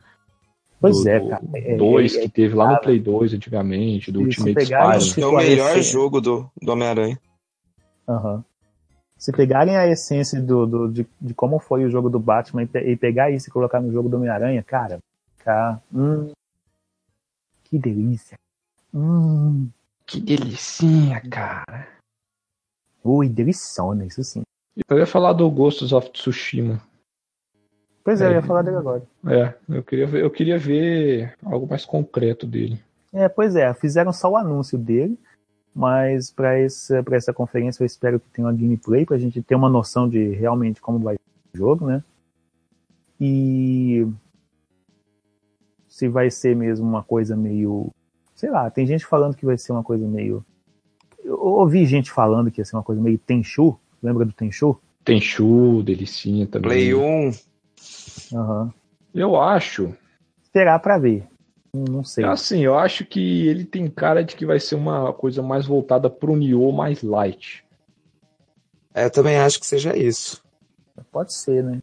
Pois do- é, cara. É- 2, é- que teve lá no cara. Play 2 antigamente, do Se Ultimate Spider. É o melhor essência- jogo do, do Homem-Aranha. Aham. Se pegarem a essência do, do- de, de como foi o jogo do Batman e, pe- e pegar isso e colocar no jogo do Homem-Aranha, cara, ficar. Hum, que delícia. Hum. Que delicinha, cara. Ui, deliciona, isso sim. Eu ia falar do Ghosts of Tsushima. Pois é, eu É. ia falar dele agora. É, eu queria ver, eu queria ver algo mais concreto dele. É, pois é, fizeram só o anúncio dele, mas para essa, pra essa conferência eu espero que tenha uma gameplay pra gente ter uma noção de realmente como vai ser o jogo, né? E se vai ser mesmo uma coisa meio. Sei lá, tem gente falando que vai ser uma coisa meio. Eu ouvi gente falando que ia ser uma coisa meio Tenchu. Lembra do Tenchu? Tenchu, delicinha também. Play 1. Aham. Eu acho. Esperar pra ver. Não, sei. Assim, eu acho que ele tem cara de que vai ser uma coisa mais voltada pro Nioh mais light. É, eu também acho que seja isso. Pode ser, né?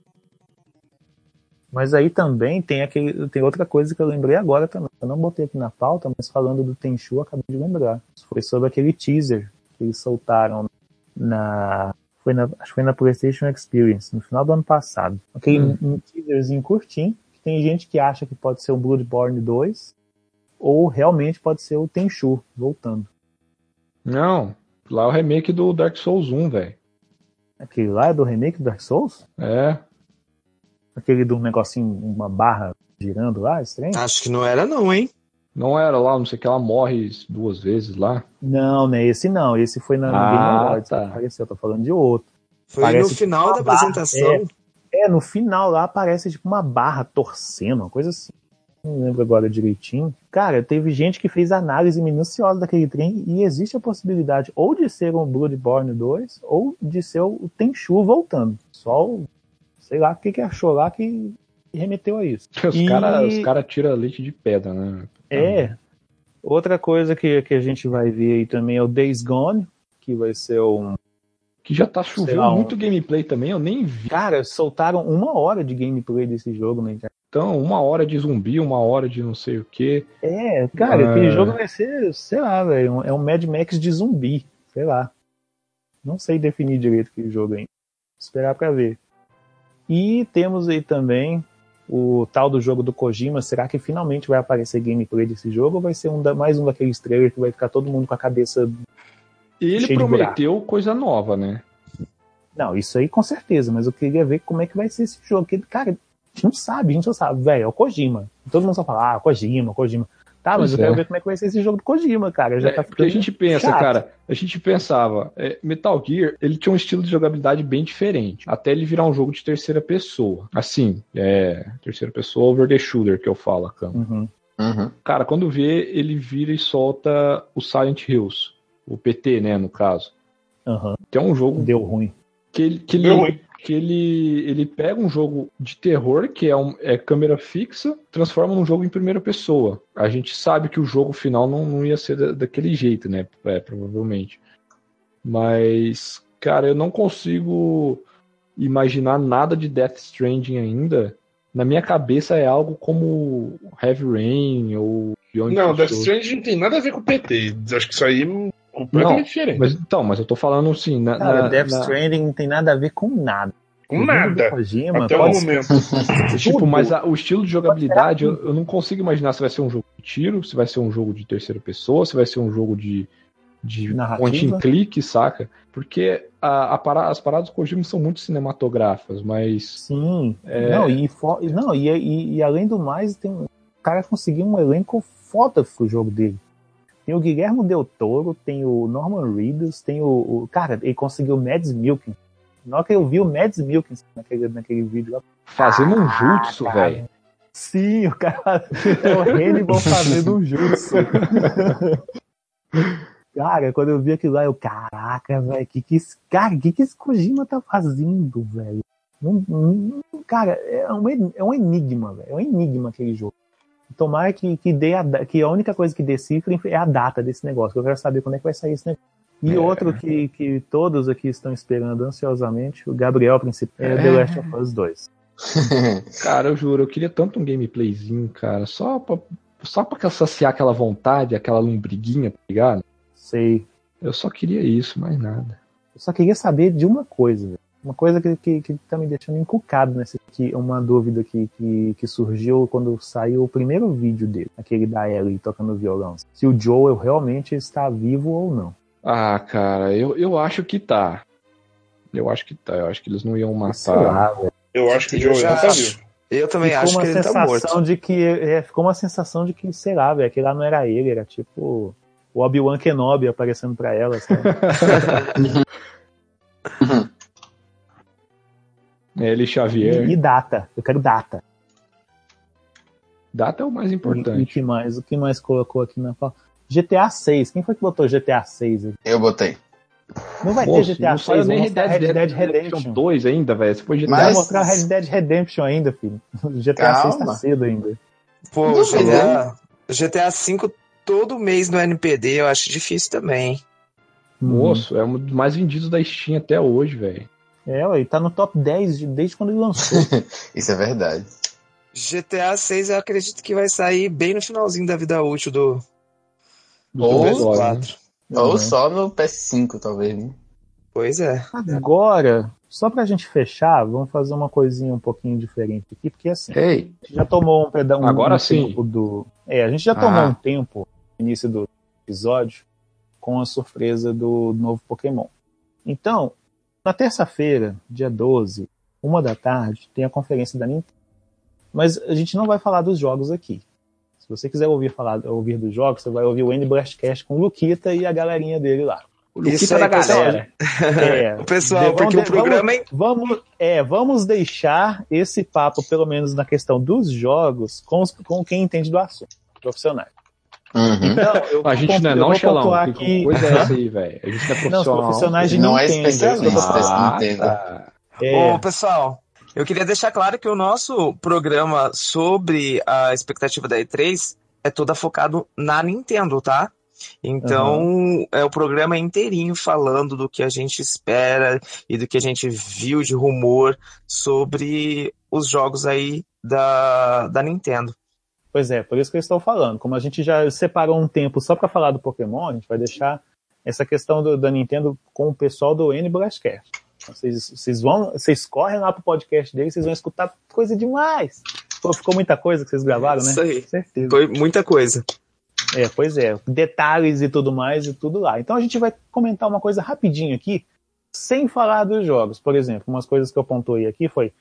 Mas aí também tem aquele, tem outra coisa que eu lembrei agora também. Eu não botei aqui na pauta, mas falando do Tenchu, eu acabei de lembrar. Foi sobre aquele teaser que eles soltaram na, foi na acho que foi na PlayStation Experience no final do ano passado. Aquele Hum. um teaserzinho curtinho, que tem gente que acha que pode ser o Bloodborne 2 ou realmente pode ser o Tenchu voltando. Não, lá é o remake do Dark Souls 1, velho. Aquele lá é do remake do Dark Souls? É. Aquele do negocinho, uma barra girando lá, estranho? Acho que não era não, hein? Não era lá, não sei o que, ela morre duas vezes lá. Não, não é esse não. Esse foi na no Ah, Game Awards tá. que apareceu. Eu tô falando de outro. Foi Parece no final da barra, apresentação. É, no final lá aparece tipo uma barra torcendo, uma coisa assim. Não lembro agora direitinho. Cara, teve gente que fez análise minuciosa daquele trem e existe a possibilidade ou de ser um Bloodborne 2 ou de ser o Tenchu voltando. Só o, sei lá o que, que achou lá que remeteu a isso. Os E- caras os cara tiram leite de pedra, né? É. Outra coisa que, que a gente vai ver aí também é o Days Gone, que vai ser um. Que já tá chovendo um- muito gameplay também, eu nem vi. Cara, soltaram uma hora de gameplay desse jogo na internet. Então, uma hora de zumbi, uma hora de não sei o que. É, cara, Ah. aquele jogo vai ser, sei lá, velho, é um Mad Max de zumbi, sei lá. Não sei definir direito aquele jogo ainda. Esperar pra ver. E temos aí também o tal do jogo do Kojima. Será que finalmente vai aparecer gameplay desse jogo ou vai ser um da- mais um daqueles trailers que vai ficar todo mundo com a cabeça E ele prometeu coisa nova, né? Não, isso aí com certeza, mas eu queria ver como é que vai ser esse jogo. Porque, cara, a gente não sabe, a gente não sabe, velho, é o Kojima. Todo mundo só fala, ah, Kojima, Kojima. Tá, mas Pois eu quero é. ver como é que vai ser esse jogo do Kojima, cara. Já É, tá porque a gente pensa, chato. cara, a gente pensava, é, Metal Gear, ele tinha um estilo de jogabilidade bem diferente, até ele virar um jogo de terceira pessoa. Assim, é, terceira pessoa over the shooter que eu falo, cara. Uhum. Cara, quando vê, ele vira e solta o Silent Hills, o PT, né, no caso. Aham. Que é um jogo Deu ruim. que ele, que Deu ele, ruim. Que ele, ele pega um jogo de terror, que é, um, é câmera fixa, transforma num jogo em primeira pessoa. A gente sabe que o jogo final não, não ia ser da- daquele jeito, né? É, provavelmente. Mas, cara, eu não consigo imaginar nada de Death Stranding ainda. Na minha cabeça é algo como Heavy Rain ou Beyond Não, Death. Stranding não tem nada a ver com o PT. Acho que isso aí completamente Não, diferente. Mas, então, mas eu tô falando assim, na, Cara, na- Death na- Stranding não tem nada a ver com nada. Com nada. Kojima Até o ser- momento. Tipo, mas a- o estilo de jogabilidade, eu, eu não consigo imaginar se vai ser um jogo de tiro, se vai ser um jogo de terceira pessoa, se vai ser um jogo de, de Narrativa. point and click, saca? Porque a, a para- as paradas do Kojima são muito cinematográficas, mas Sim. É. Não, e, fo- não e, e- e além do mais, tem, um- o cara conseguiu um elenco foda pro jogo dele. Tem o Guilherme Del Toro, tem o Norman Reedus, tem o, o- Cara, ele conseguiu o Mads Milkin. Na hora que eu vi o Mads Milkin naquele, naquele vídeo lá. fazendo um jutsu, cara. velho. Sim, o cara é o Hannibal fazendo um jutsu. Cara, quando eu vi aquilo lá, eu, caraca, velho, que que esse, cara, que que esse Kojima tá fazendo, velho? Não- não- cara, é um, é um enigma, velho, é um enigma aquele jogo. Tomara que, que, dê a, que a única coisa que decifre é a data desse negócio, eu quero saber quando é que vai sair esse negócio. E É. outro que, que todos aqui estão esperando ansiosamente, o Gabriel, principal, é, The É. Last of Us 2. Cara, eu juro, eu queria tanto um gameplayzinho, cara, só pra, só pra saciar aquela vontade, aquela lombriguinha, tá ligado? Sei. Eu só queria isso, mais nada. Eu só queria saber de uma coisa, velho. Uma coisa que, que, que tá me deixando encucado nessa aqui, uma dúvida que, que, que surgiu quando saiu o primeiro vídeo dele, aquele da Ellie tocando violão. Se o Joel realmente está vivo ou não. Ah, cara, eu, eu acho que tá. Eu acho que tá. Eu acho que eles não iam lá, matar. velho. Eu acho que o Joel já não tá vivo. Eu também ficou acho uma que ele tá sensação morto. de que é, ficou uma sensação de que, sei lá, velho, aquele lá não era ele, era tipo o Obi-Wan Kenobi aparecendo pra ela, sabe? Ele Xavier. e, e data, eu quero data. Data é o mais E, e importante. que mais? O que mais colocou aqui na pauta? GTA 6. Quem foi que botou GTA 6? aqui? Eu botei. Não vai Moço, ter GTA não 6, saiu vai nem mostrar Red Dead, Red Dead Redemption. 2 ainda, velho. Se for GTA Vai Mas- mostrar Red Dead Redemption ainda, filho. GTA 6 tá Calma. cedo ainda. Pô, Não, GTA, GTA V todo mês no NPD eu acho difícil também. Moço, é um dos mais vendidos da Steam até hoje, velho. É, ué, tá no top 10 de- desde quando ele lançou. Isso é verdade. GTA 6 eu acredito que vai sair bem no finalzinho da vida útil do, do Ou- PS4. né? Ou Uhum. só no PS5, talvez. Né? Pois é. Agora, só pra gente fechar, vamos fazer uma coisinha um pouquinho diferente aqui, porque assim, Ei, a gente já tomou um, peda- um, Agora um sim. tempo do. É, a gente já tomou Ah. um tempo no início do episódio com a surpresa do novo Pokémon. Então, na terça-feira, dia 12, uma da tarde, tem a conferência da Nintendo. Mas a gente não vai falar dos jogos aqui. Se você quiser ouvir falar ouvir dos jogos, você vai ouvir o Andy Blastcast com o Luquita e a galerinha dele lá. O Isso Luquita aí, da galera. É, O pessoal, vamos porque de- o programa é Vamos, é, vamos deixar esse papo, pelo menos na questão dos jogos, com, os- com quem entende do assunto, profissionais. Uhum. Então, eu A gente não é não, Xelão. Que aqui- coisa é essa aí, velho? A gente não é Não, profissional. profissionais de Não é Nintendo. especialista, Ah, Nintendo. tá. É, Ô, pessoal, eu queria deixar claro que o nosso programa sobre a expectativa da E3 é toda focado na Nintendo, tá? Então, é o programa inteirinho falando do que a gente espera e do que a gente viu de rumor sobre os jogos aí da, da Nintendo. Pois é, por isso que eu estou falando. Como a gente já separou um tempo só para falar do Pokémon, a gente vai deixar essa questão do- da Nintendo com o pessoal do N Blastcast. Então, Vocês, vocês vão, vocês correm lá pro podcast deles, vocês vão escutar coisa demais. Pô, ficou muita coisa que vocês gravaram, né? Isso aí. Certeza. Foi muita coisa. É, pois é, detalhes e tudo mais e tudo lá. Então a gente vai comentar uma coisa rapidinho aqui, sem falar dos jogos. Por exemplo, umas coisas que eu pontuei aqui foi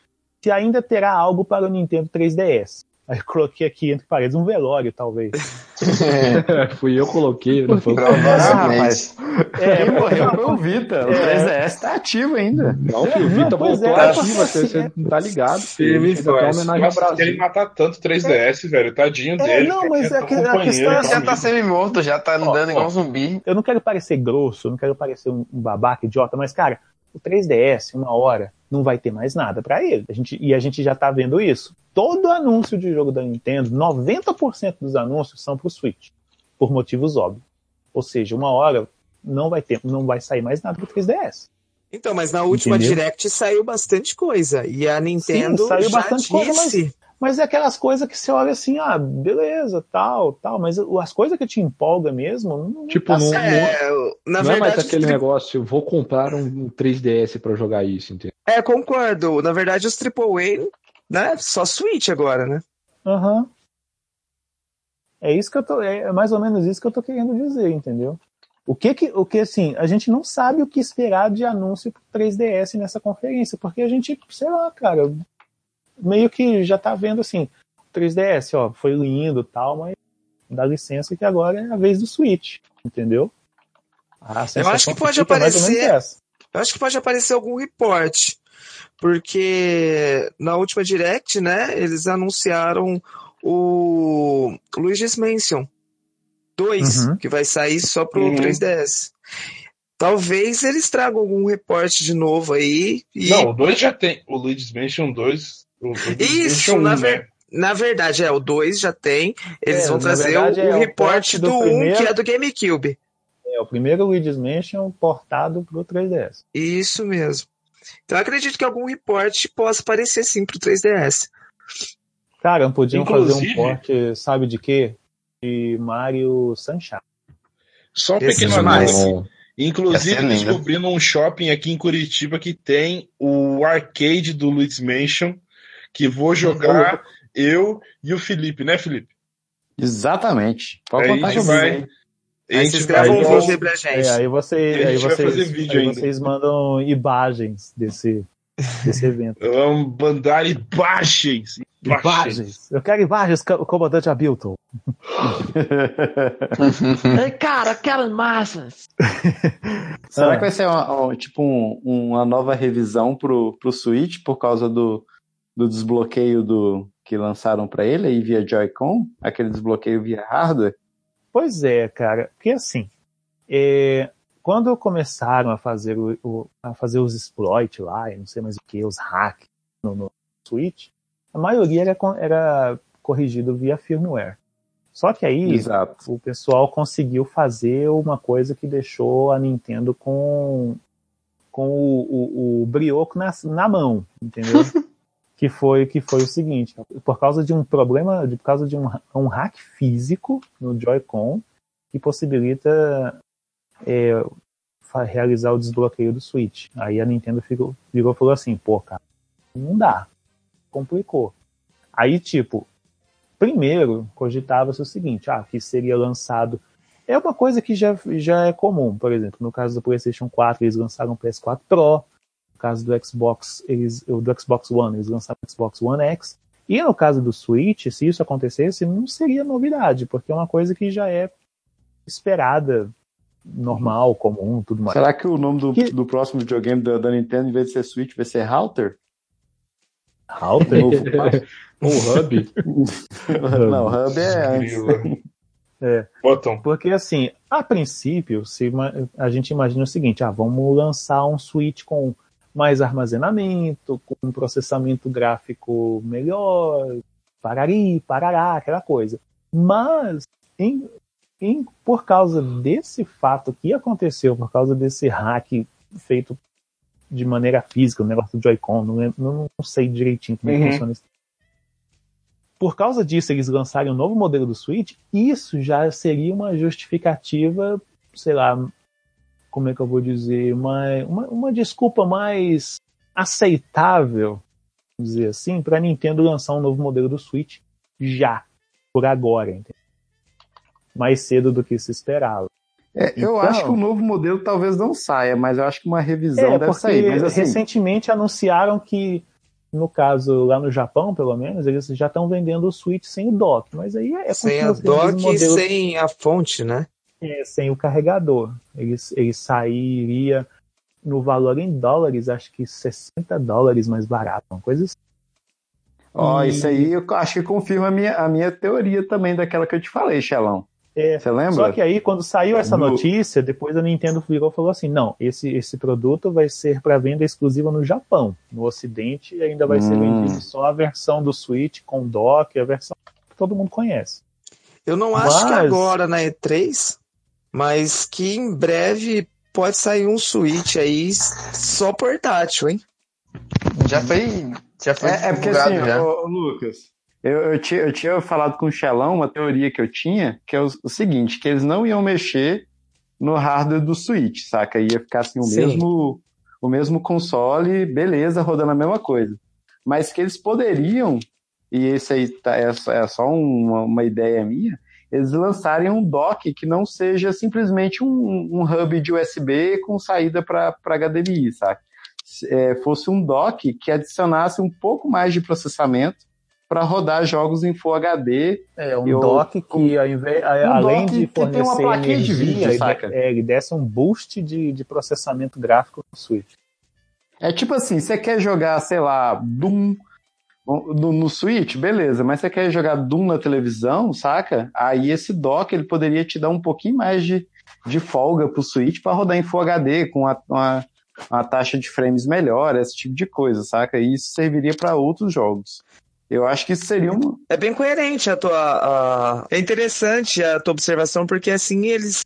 se ainda terá algo para o Nintendo 3DS. Aí eu coloquei aqui entre paredes um velório, talvez. Fui eu que coloquei. Não foi o Provavelmente. É, quem morreu foi o Vita. O É. 3DS tá ativo ainda. Não, filho, o Vita voltou é, ativa, assim, você, você não tá ligado. Firme e forte. querem Brasil. matar tanto 3DS, velho. Tadinho É, dele. não, mas cara, é que- a questão é tá assim, Já tá semi-morto, já tá andando Ó, igual ó. um zumbi. Eu não quero parecer grosso, eu não quero parecer um, um babaca idiota, mas, cara, o 3DS, uma hora, não vai ter mais nada pra ele. A gente, e a gente já tá vendo isso. Todo anúncio de jogo da Nintendo, 90% dos anúncios são pro Switch, por motivos óbvios. Ou seja, uma hora não vai ter, não vai sair mais nada pro 3DS. Então, mas na última Entendeu? Direct saiu bastante coisa. E a Nintendo saiu já bastante coisa, mas- disse. Mas é aquelas coisas que você olha assim, ah, beleza, tal, tal, mas as coisas que te empolga mesmo, não Tipo, tá não. É, na não é mais verdade, aquele tri- negócio, vou comprar um 3DS pra jogar isso, entendeu? é, concordo. Na verdade, os AAA, né? Só Switch agora, né? Aham. É isso que eu tô, é mais ou menos isso que eu tô querendo dizer, entendeu? O que que, o que assim, a gente não sabe o que esperar de anúncio pro 3DS nessa conferência, porque a gente, sei lá, cara, meio que já tá vendo assim, 3DS, ó, foi lindo, tal, mas dá licença que agora é a vez do Switch, entendeu? A sensação acho que pode aparecer-. Eu acho que pode aparecer algum report. Porque na última Direct, né, eles anunciaram o Luigi's Mansion 2, Uhum. que vai sair só pro Uhum. 3DS. Talvez eles tragam algum reporte de novo aí. E Não, o 2 já tem. O Luigi's Mansion 2. Luigi's Isso, Mansion na 1, ver- né? Na verdade, é, o 2 já tem. Eles É, vão trazer verdade, o, é o o report do do 1, primeiro. que é do GameCube. É o primeiro Luigi's Mansion portado pro 3DS. Isso mesmo. Então eu acredito que algum report possa aparecer sim pro 3DS. Cara, podiam fazer Inclusive- um porte, sabe de quê? De Mario Sunshine. Só um pequeno anúncio. Não. Inclusive, Excelente. descobrindo um shopping aqui em Curitiba que tem o arcade do Luigi's Mansion, que vou jogar eu e o Felipe, né, Felipe? Exatamente. Pode Aí contar a gente comigo. vai. Aí vocês gravam um vídeo pra gente. É, aí, você, E aí, vocês, aí vocês mandam imagens desse, desse evento. Vamos mandar imagens. Imagens. Eu quero imagens, co- comandante Hamilton. Ei, cara, quero imagens. Será Ah. que vai ser uma, uma- tipo um- uma nova revisão pro, pro Switch por causa do, do desbloqueio do que lançaram pra ele aí via Joy-Con? Aquele desbloqueio via hardware? Pois é, cara. Porque assim, é, quando começaram a fazer, o, o- a fazer os exploits lá, não sei mais o que, os hacks no, no Switch, a maioria era, era corrigido via firmware. Só que aí Exato. o pessoal conseguiu fazer uma coisa que deixou a Nintendo com, com o, o, o brioco na, na mão, entendeu? que foi que foi o seguinte, por causa de um problema, de, por causa de um, um hack físico no Joy-Con que possibilita é, realizar o desbloqueio do Switch. Aí a Nintendo ficou, virou falou assim, pô, cara, não dá, complicou. Aí tipo, primeiro cogitava-se o seguinte, ah, que seria lançado é uma coisa que já, já é comum, por exemplo, no caso do PlayStation 4 eles lançaram o PS4 Pro, caso do Xbox, eles, o do Xbox One, eles lançaram o Xbox One X. E no caso do Switch, se isso acontecesse, não seria novidade, porque é uma coisa que já é esperada, normal, comum, tudo mais. Será que o nome do, do próximo videogame da, da Nintendo, em vez de ser Switch, vai ser Router? Router? Ou Hub? Não, Hub é antes. É. Porque assim, a princípio, se a gente imagina o seguinte, ah, vamos lançar um Switch com mais armazenamento, com um processamento gráfico melhor, parari, parará, aquela coisa. Mas, em, em- por causa desse fato que aconteceu, por causa desse hack feito de maneira física, o negócio do Joy-Con, não, lembro- não, não sei direitinho como é que Uhum. funciona isso. Por causa disso, eles lançarem um novo modelo do Switch, isso já seria uma justificativa, sei lá, como é que eu vou dizer, uma, uma, uma desculpa mais aceitável, vamos dizer assim, para a Nintendo lançar um novo modelo do Switch já, por agora, entendeu? mais cedo do que se esperava. É, eu Então- acho que o novo modelo talvez não saia, mas eu acho que uma revisão É, deve porque sair. Mas assim, recentemente anunciaram que, no caso lá no Japão, pelo menos, eles já estão vendendo o Switch sem o dock, mas aí é Sem a dock e modelo- sem a fonte, né? É, sem o carregador. Ele, ele sairia no valor em dólares, acho que 60 dólares mais barato, uma coisa assim. ó, E- isso aí eu acho que confirma a minha, a minha teoria também daquela que eu te falei, Xelão. É, Você lembra? Só que aí, quando saiu essa notícia, depois a Nintendo virou e falou assim: não, esse, esse produto vai ser para venda exclusiva no Japão. No Ocidente ainda vai ser Hum. vendido só a versão do Switch com dock, a versão que todo mundo conhece. Eu não acho que Mas- agora na E3, mas que em breve pode sair um Switch aí só portátil, hein? Já foi, já foi É, é porque assim, já. ô, ô, Lucas, eu, eu, tinha, eu tinha falado com o Xelão uma teoria que eu tinha, que é o, o seguinte, que eles não iam mexer no hardware do Switch, saca? Ia ficar assim o Sim. mesmo o mesmo console, beleza, rodando a mesma coisa. Mas que eles poderiam, e esse aí tá, é, só- é só uma, uma ideia minha, eles lançarem um dock que não seja simplesmente um, um hub de USB com saída para HDMI, saca? é, fosse um dock que adicionasse um pouco mais de processamento para rodar jogos em Full HD. É, um Eu- dock que, ao invés, a- além de que tem uma fornecer plaquinha de energia, vídeo, ele, saca? é, ele desse um boost de, de processamento gráfico no Switch. É tipo assim, você quer jogar, sei lá, Doom no, no Switch, beleza, mas você quer jogar Doom na televisão, saca? Aí esse dock ele poderia te dar um pouquinho mais de, de folga pro Switch para rodar em Full HD com a- uma, uma taxa de frames melhor, esse tipo de coisa, saca? E isso serviria para outros jogos. Eu acho que isso seria um. É bem coerente a tua. a- É interessante a tua observação, porque assim eles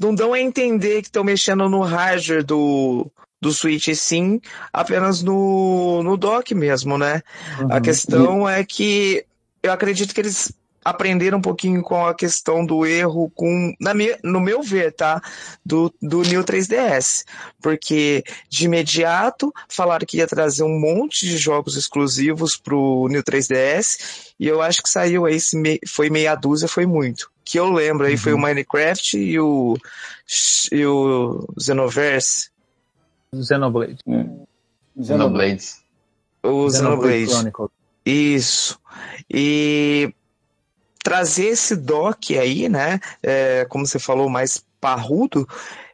não dão a entender que estão mexendo no hardware do, do Switch, sim apenas no, no dock mesmo, né? A questão é que eu acredito que eles aprender um pouquinho com a questão do erro, com na me, no meu ver, tá? Do, do New 3DS. Porque de imediato falaram que ia trazer um monte de jogos exclusivos pro New 3DS. E eu acho que saiu aí, foi meia dúzia, foi muito. Que eu lembro aí uhum. foi o Minecraft e o, e o Xenoverse. Xenoblade. Hum. Xenoblade. O Xenoblade. Xenoblade. Isso. E trazer esse dock aí, né, é, como você falou, mais parrudo,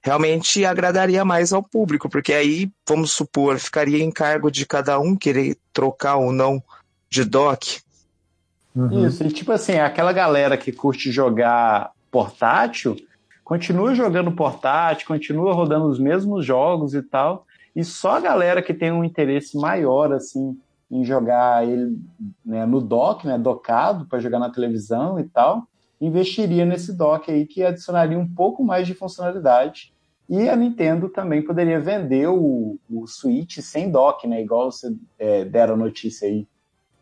realmente agradaria mais ao público, porque aí, vamos supor, ficaria em cargo de cada um querer trocar ou não de dock. Uhum. Isso, e tipo assim, aquela galera que curte jogar portátil, continua jogando portátil, continua rodando os mesmos jogos e tal, e só a galera que tem um interesse maior, assim, em jogar ele né, no dock, né, docado, para jogar na televisão e tal, investiria nesse dock aí que adicionaria um pouco mais de funcionalidade. E a Nintendo também poderia vender o, o Switch sem dock, né, igual você é, deram notícia aí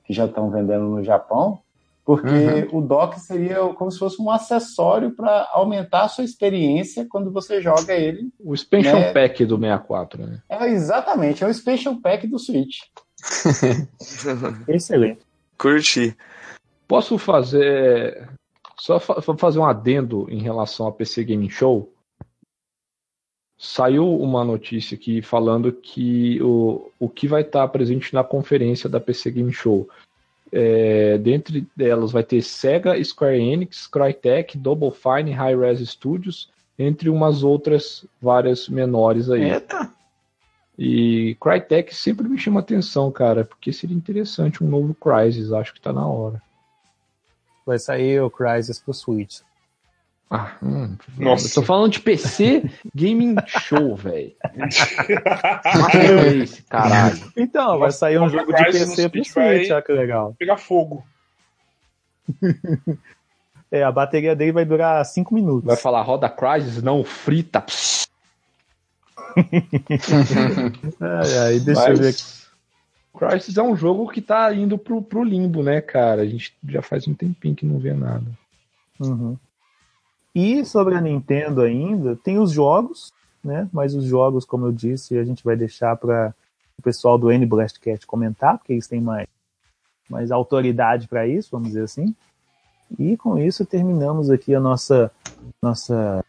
que já estão vendendo no Japão, porque uhum. o dock seria como se fosse um acessório para aumentar a sua experiência quando você joga ele. O Expansion né? Pack do 64, né? É, exatamente, é o Expansion Pack do Switch. Excelente. Curti. Posso fazer. Só fa fazer um adendo em relação ao PC Gaming Show? Saiu uma notícia aqui falando que o, o que vai estar presente na conferência da PC Game Show. É, dentre delas vai ter Sega, Square Enix, Crytek, Double Fine, Hi-Res Studios, entre umas outras várias menores aí. Eita! E Crytek sempre me chama atenção, cara, porque seria interessante um novo Crysis, acho que tá na hora. Vai sair o Crysis pro Switch. Ah, hum, Nossa. Eu tô falando de PC Gaming Show, velho. esse caralho. Então, vai sair um jogo de PC pro Switch, olha que legal. Pegar fogo. é, a bateria dele vai durar 5 minutos. Vai falar roda Crysis, não frita. Ai, ai, deixa Mas... eu ver aqui. Crysis é um jogo que tá indo pro, pro limbo, né, cara? A gente já faz um tempinho que não vê nada. Uhum. E sobre a Nintendo ainda, tem os jogos, né? Mas os jogos, como eu disse, a gente vai deixar para o pessoal do N Blastcat comentar, porque eles têm mais, mais autoridade para isso, vamos dizer assim. E com isso terminamos aqui a nossa nossa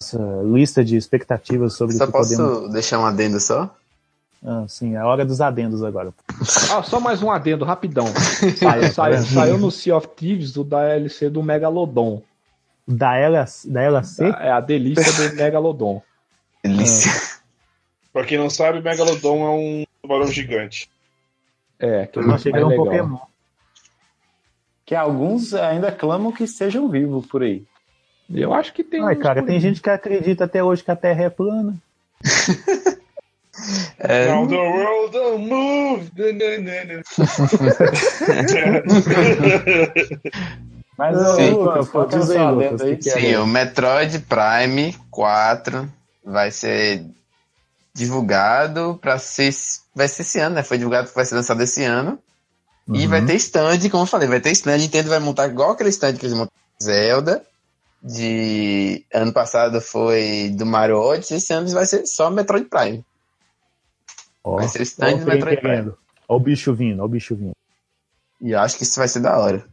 essa lista de expectativas sobre só o que posso podemos... deixar um adendo só? Ah, sim, é a hora dos adendos agora. Ah, só mais um adendo, rapidão. Saiu, saiu, saiu no Sea of Thieves o DLC do Megalodon. Da, L, da LAC? É a delícia do Megalodon. Delícia. Ah. Pra quem não sabe, Megalodon é um tubarão gigante. É, que eu achei que era um Pokémon. Que alguns ainda clamam que sejam vivos por aí. Eu acho que tem. Ai, cara, tem gente que acredita até hoje que a Terra é plana. É... Now the world don't move. Mas sim, Lucas, diz aí, Lucas, aí. Sim, o Metroid Prime 4 vai ser divulgado para ser vai ser esse ano, né? Foi divulgado que vai ser lançado esse ano. Uhum. E vai ter stand, como eu falei, vai ter stand, a Nintendo vai montar igual aquele stand que eles montaram Zelda de ano passado foi do Mario Odyssey, esse ano vai ser só Metroid Prime. Oh, vai ser o stand do Metroid Prime. Olha o bicho vindo, olha o bicho vindo. E eu acho que isso vai ser da hora.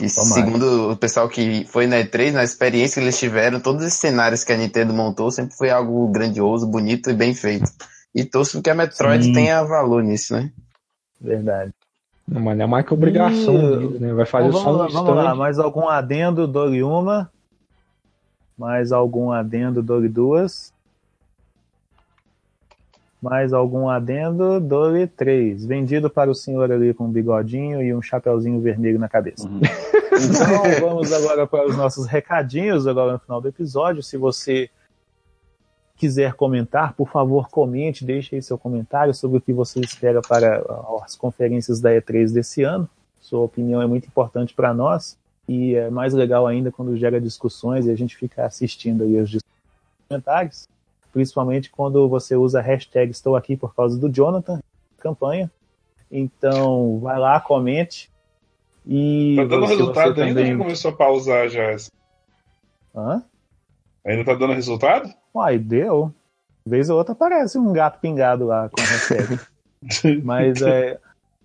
E segundo o pessoal que foi na E3, na experiência que eles tiveram, todos os cenários que a Nintendo montou sempre foi algo grandioso, bonito e bem feito. E torço que a Metroid Sim. tenha valor nisso, né? Verdade. Não, mas é mais que obrigação e... né? Vai fazer então, só vamos, lá, vamos lá, mais algum adendo, dole uma. Mais algum adendo, dole duas. Mais algum adendo, dole três. Vendido para o senhor ali com um bigodinho e um chapeuzinho vermelho na cabeça. Uhum. Então vamos agora para os nossos recadinhos agora no final do episódio. Se você quiser comentar, por favor, comente, deixe aí seu comentário sobre o que você espera para as conferências da E3 desse ano. Sua opinião é muito importante para nós e é mais legal ainda quando gera discussões e a gente fica assistindo aí os comentários, principalmente quando você usa a hashtag estou aqui por causa do Jonathan, campanha. Então, vai lá, comente E Tá dando você- resultado você ainda também... começou a pausar já? essa? Hã? Ainda tá dando resultado? Uai, deu. Vez ou outra aparece um gato pingado lá com a hashtag. Mas é,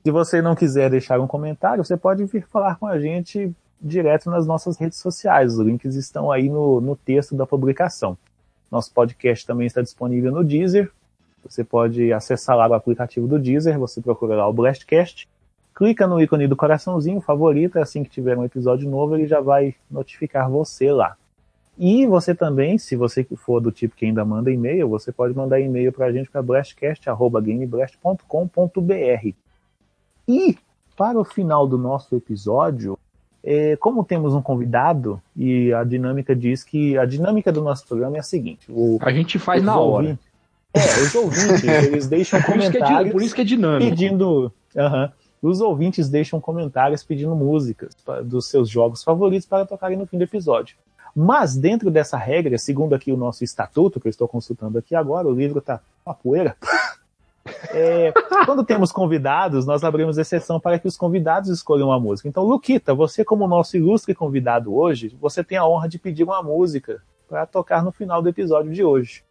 se você não quiser deixar um comentário, você pode vir falar com a gente direto nas nossas redes sociais. Os links estão aí no, no texto da publicação. Nosso podcast também está disponível no Deezer. Você pode acessar lá o aplicativo do Deezer, você procura lá o Blastcast, clica no ícone do coraçãozinho, favorita, assim que tiver um episódio novo, ele já vai notificar você lá. E você também, se você for do tipo que ainda manda e-mail, você pode mandar e-mail para a gente para blastcast.gameblast.com.br. E, para o final do nosso episódio, é, como temos um convidado, e a dinâmica diz que a dinâmica do nosso programa é a seguinte: o, A gente faz na hora. É, os ouvintes, eles deixam é, comentários por isso que é dinâmico. pedindo. Aham. Os ouvintes deixam comentários pedindo músicas dos seus jogos favoritos para tocarem no fim do episódio. Mas dentro dessa regra, segundo aqui o nosso estatuto, que eu estou consultando aqui agora, o livro está uma poeira. É, quando temos convidados, nós abrimos exceção para que os convidados escolham a música. Então, Luquita, você como nosso ilustre convidado hoje, você tem a honra de pedir uma música para tocar no final do episódio de hoje.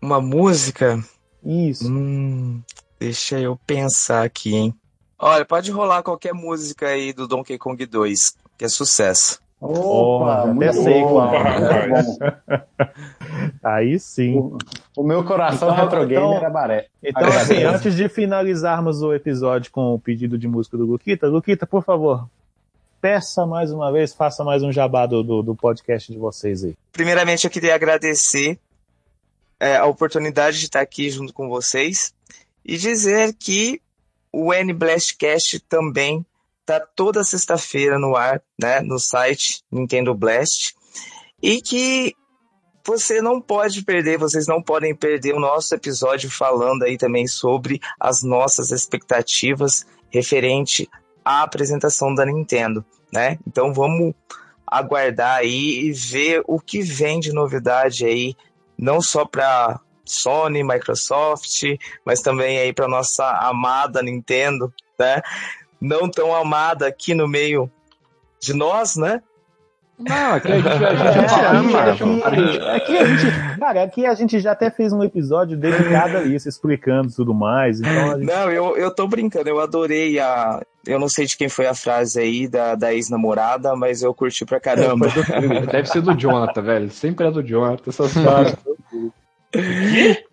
Uma música? Isso. Hum, deixa eu pensar aqui, hein? Olha, pode rolar qualquer música aí do Donkey Kong 2, que é sucesso. Opa, até muito sei bom, qual. Aí sim. O meu coração Então- retro então- é baré. Então, assim, antes de finalizarmos o episódio com o pedido de música do Luquita, Luquita, por favor, peça mais uma vez, faça mais um jabá do, do, do podcast de vocês aí. Primeiramente, eu queria agradecer é, a oportunidade de estar aqui junto com vocês e dizer que o N Blastcast também está toda sexta-feira no ar, né, no site Nintendo Blast, e que você não pode perder, vocês não podem perder o nosso episódio falando aí também sobre as nossas expectativas referente à apresentação da Nintendo, né? Então vamos aguardar aí e ver o que vem de novidade aí, não só para Sony, Microsoft, mas também aí para nossa amada Nintendo, né? Não tão amada aqui no meio de nós, né? Não, aqui a gente, a gente É, ama. aqui, aqui- aqui a gente, cara, aqui a gente já até fez um episódio dedicado a isso, explicando tudo mais. Então gente Não, eu, eu tô brincando, eu adorei a. Eu não sei de quem foi a frase aí da, da ex-namorada, mas eu curti pra caramba. Deve ser do Jonathan, velho. Sempre é do Jonathan. Essas frases.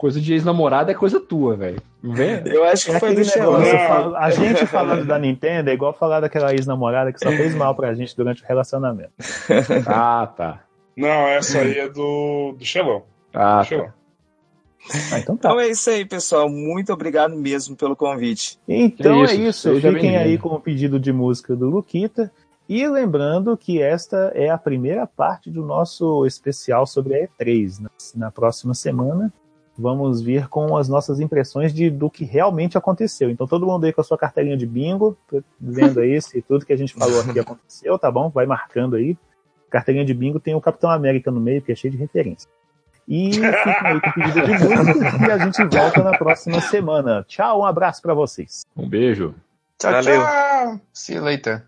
Coisa de ex-namorada é coisa tua, velho. Não vem? Eu acho que É foi do negócio, a gente falando da Nintendo é igual falar daquela ex-namorada que só fez mal pra gente durante o relacionamento. Ah, tá. Não, essa aí é do, do Xelão. Ah, Xelão. tá. Ah, então tá. Então é isso aí, pessoal. Muito obrigado mesmo pelo convite. Então É é isso, isso. seja Fiquem aí com o pedido de música do Luquita. E lembrando que esta é a primeira parte do nosso especial sobre a E3. Na, na próxima semana, vamos vir com as nossas impressões de, do que realmente aconteceu. Então, todo mundo aí com a sua carteirinha de bingo, vendo aí se tudo que a gente falou aqui aconteceu, tá bom? Vai marcando aí. Carteirinha de bingo tem o Capitão América no meio, que é cheio de referência. E fiquem aí com o pedido de música e a gente volta na próxima semana. Tchau, um abraço pra vocês. Um beijo. Tchau, Valeu. tchau. See you later.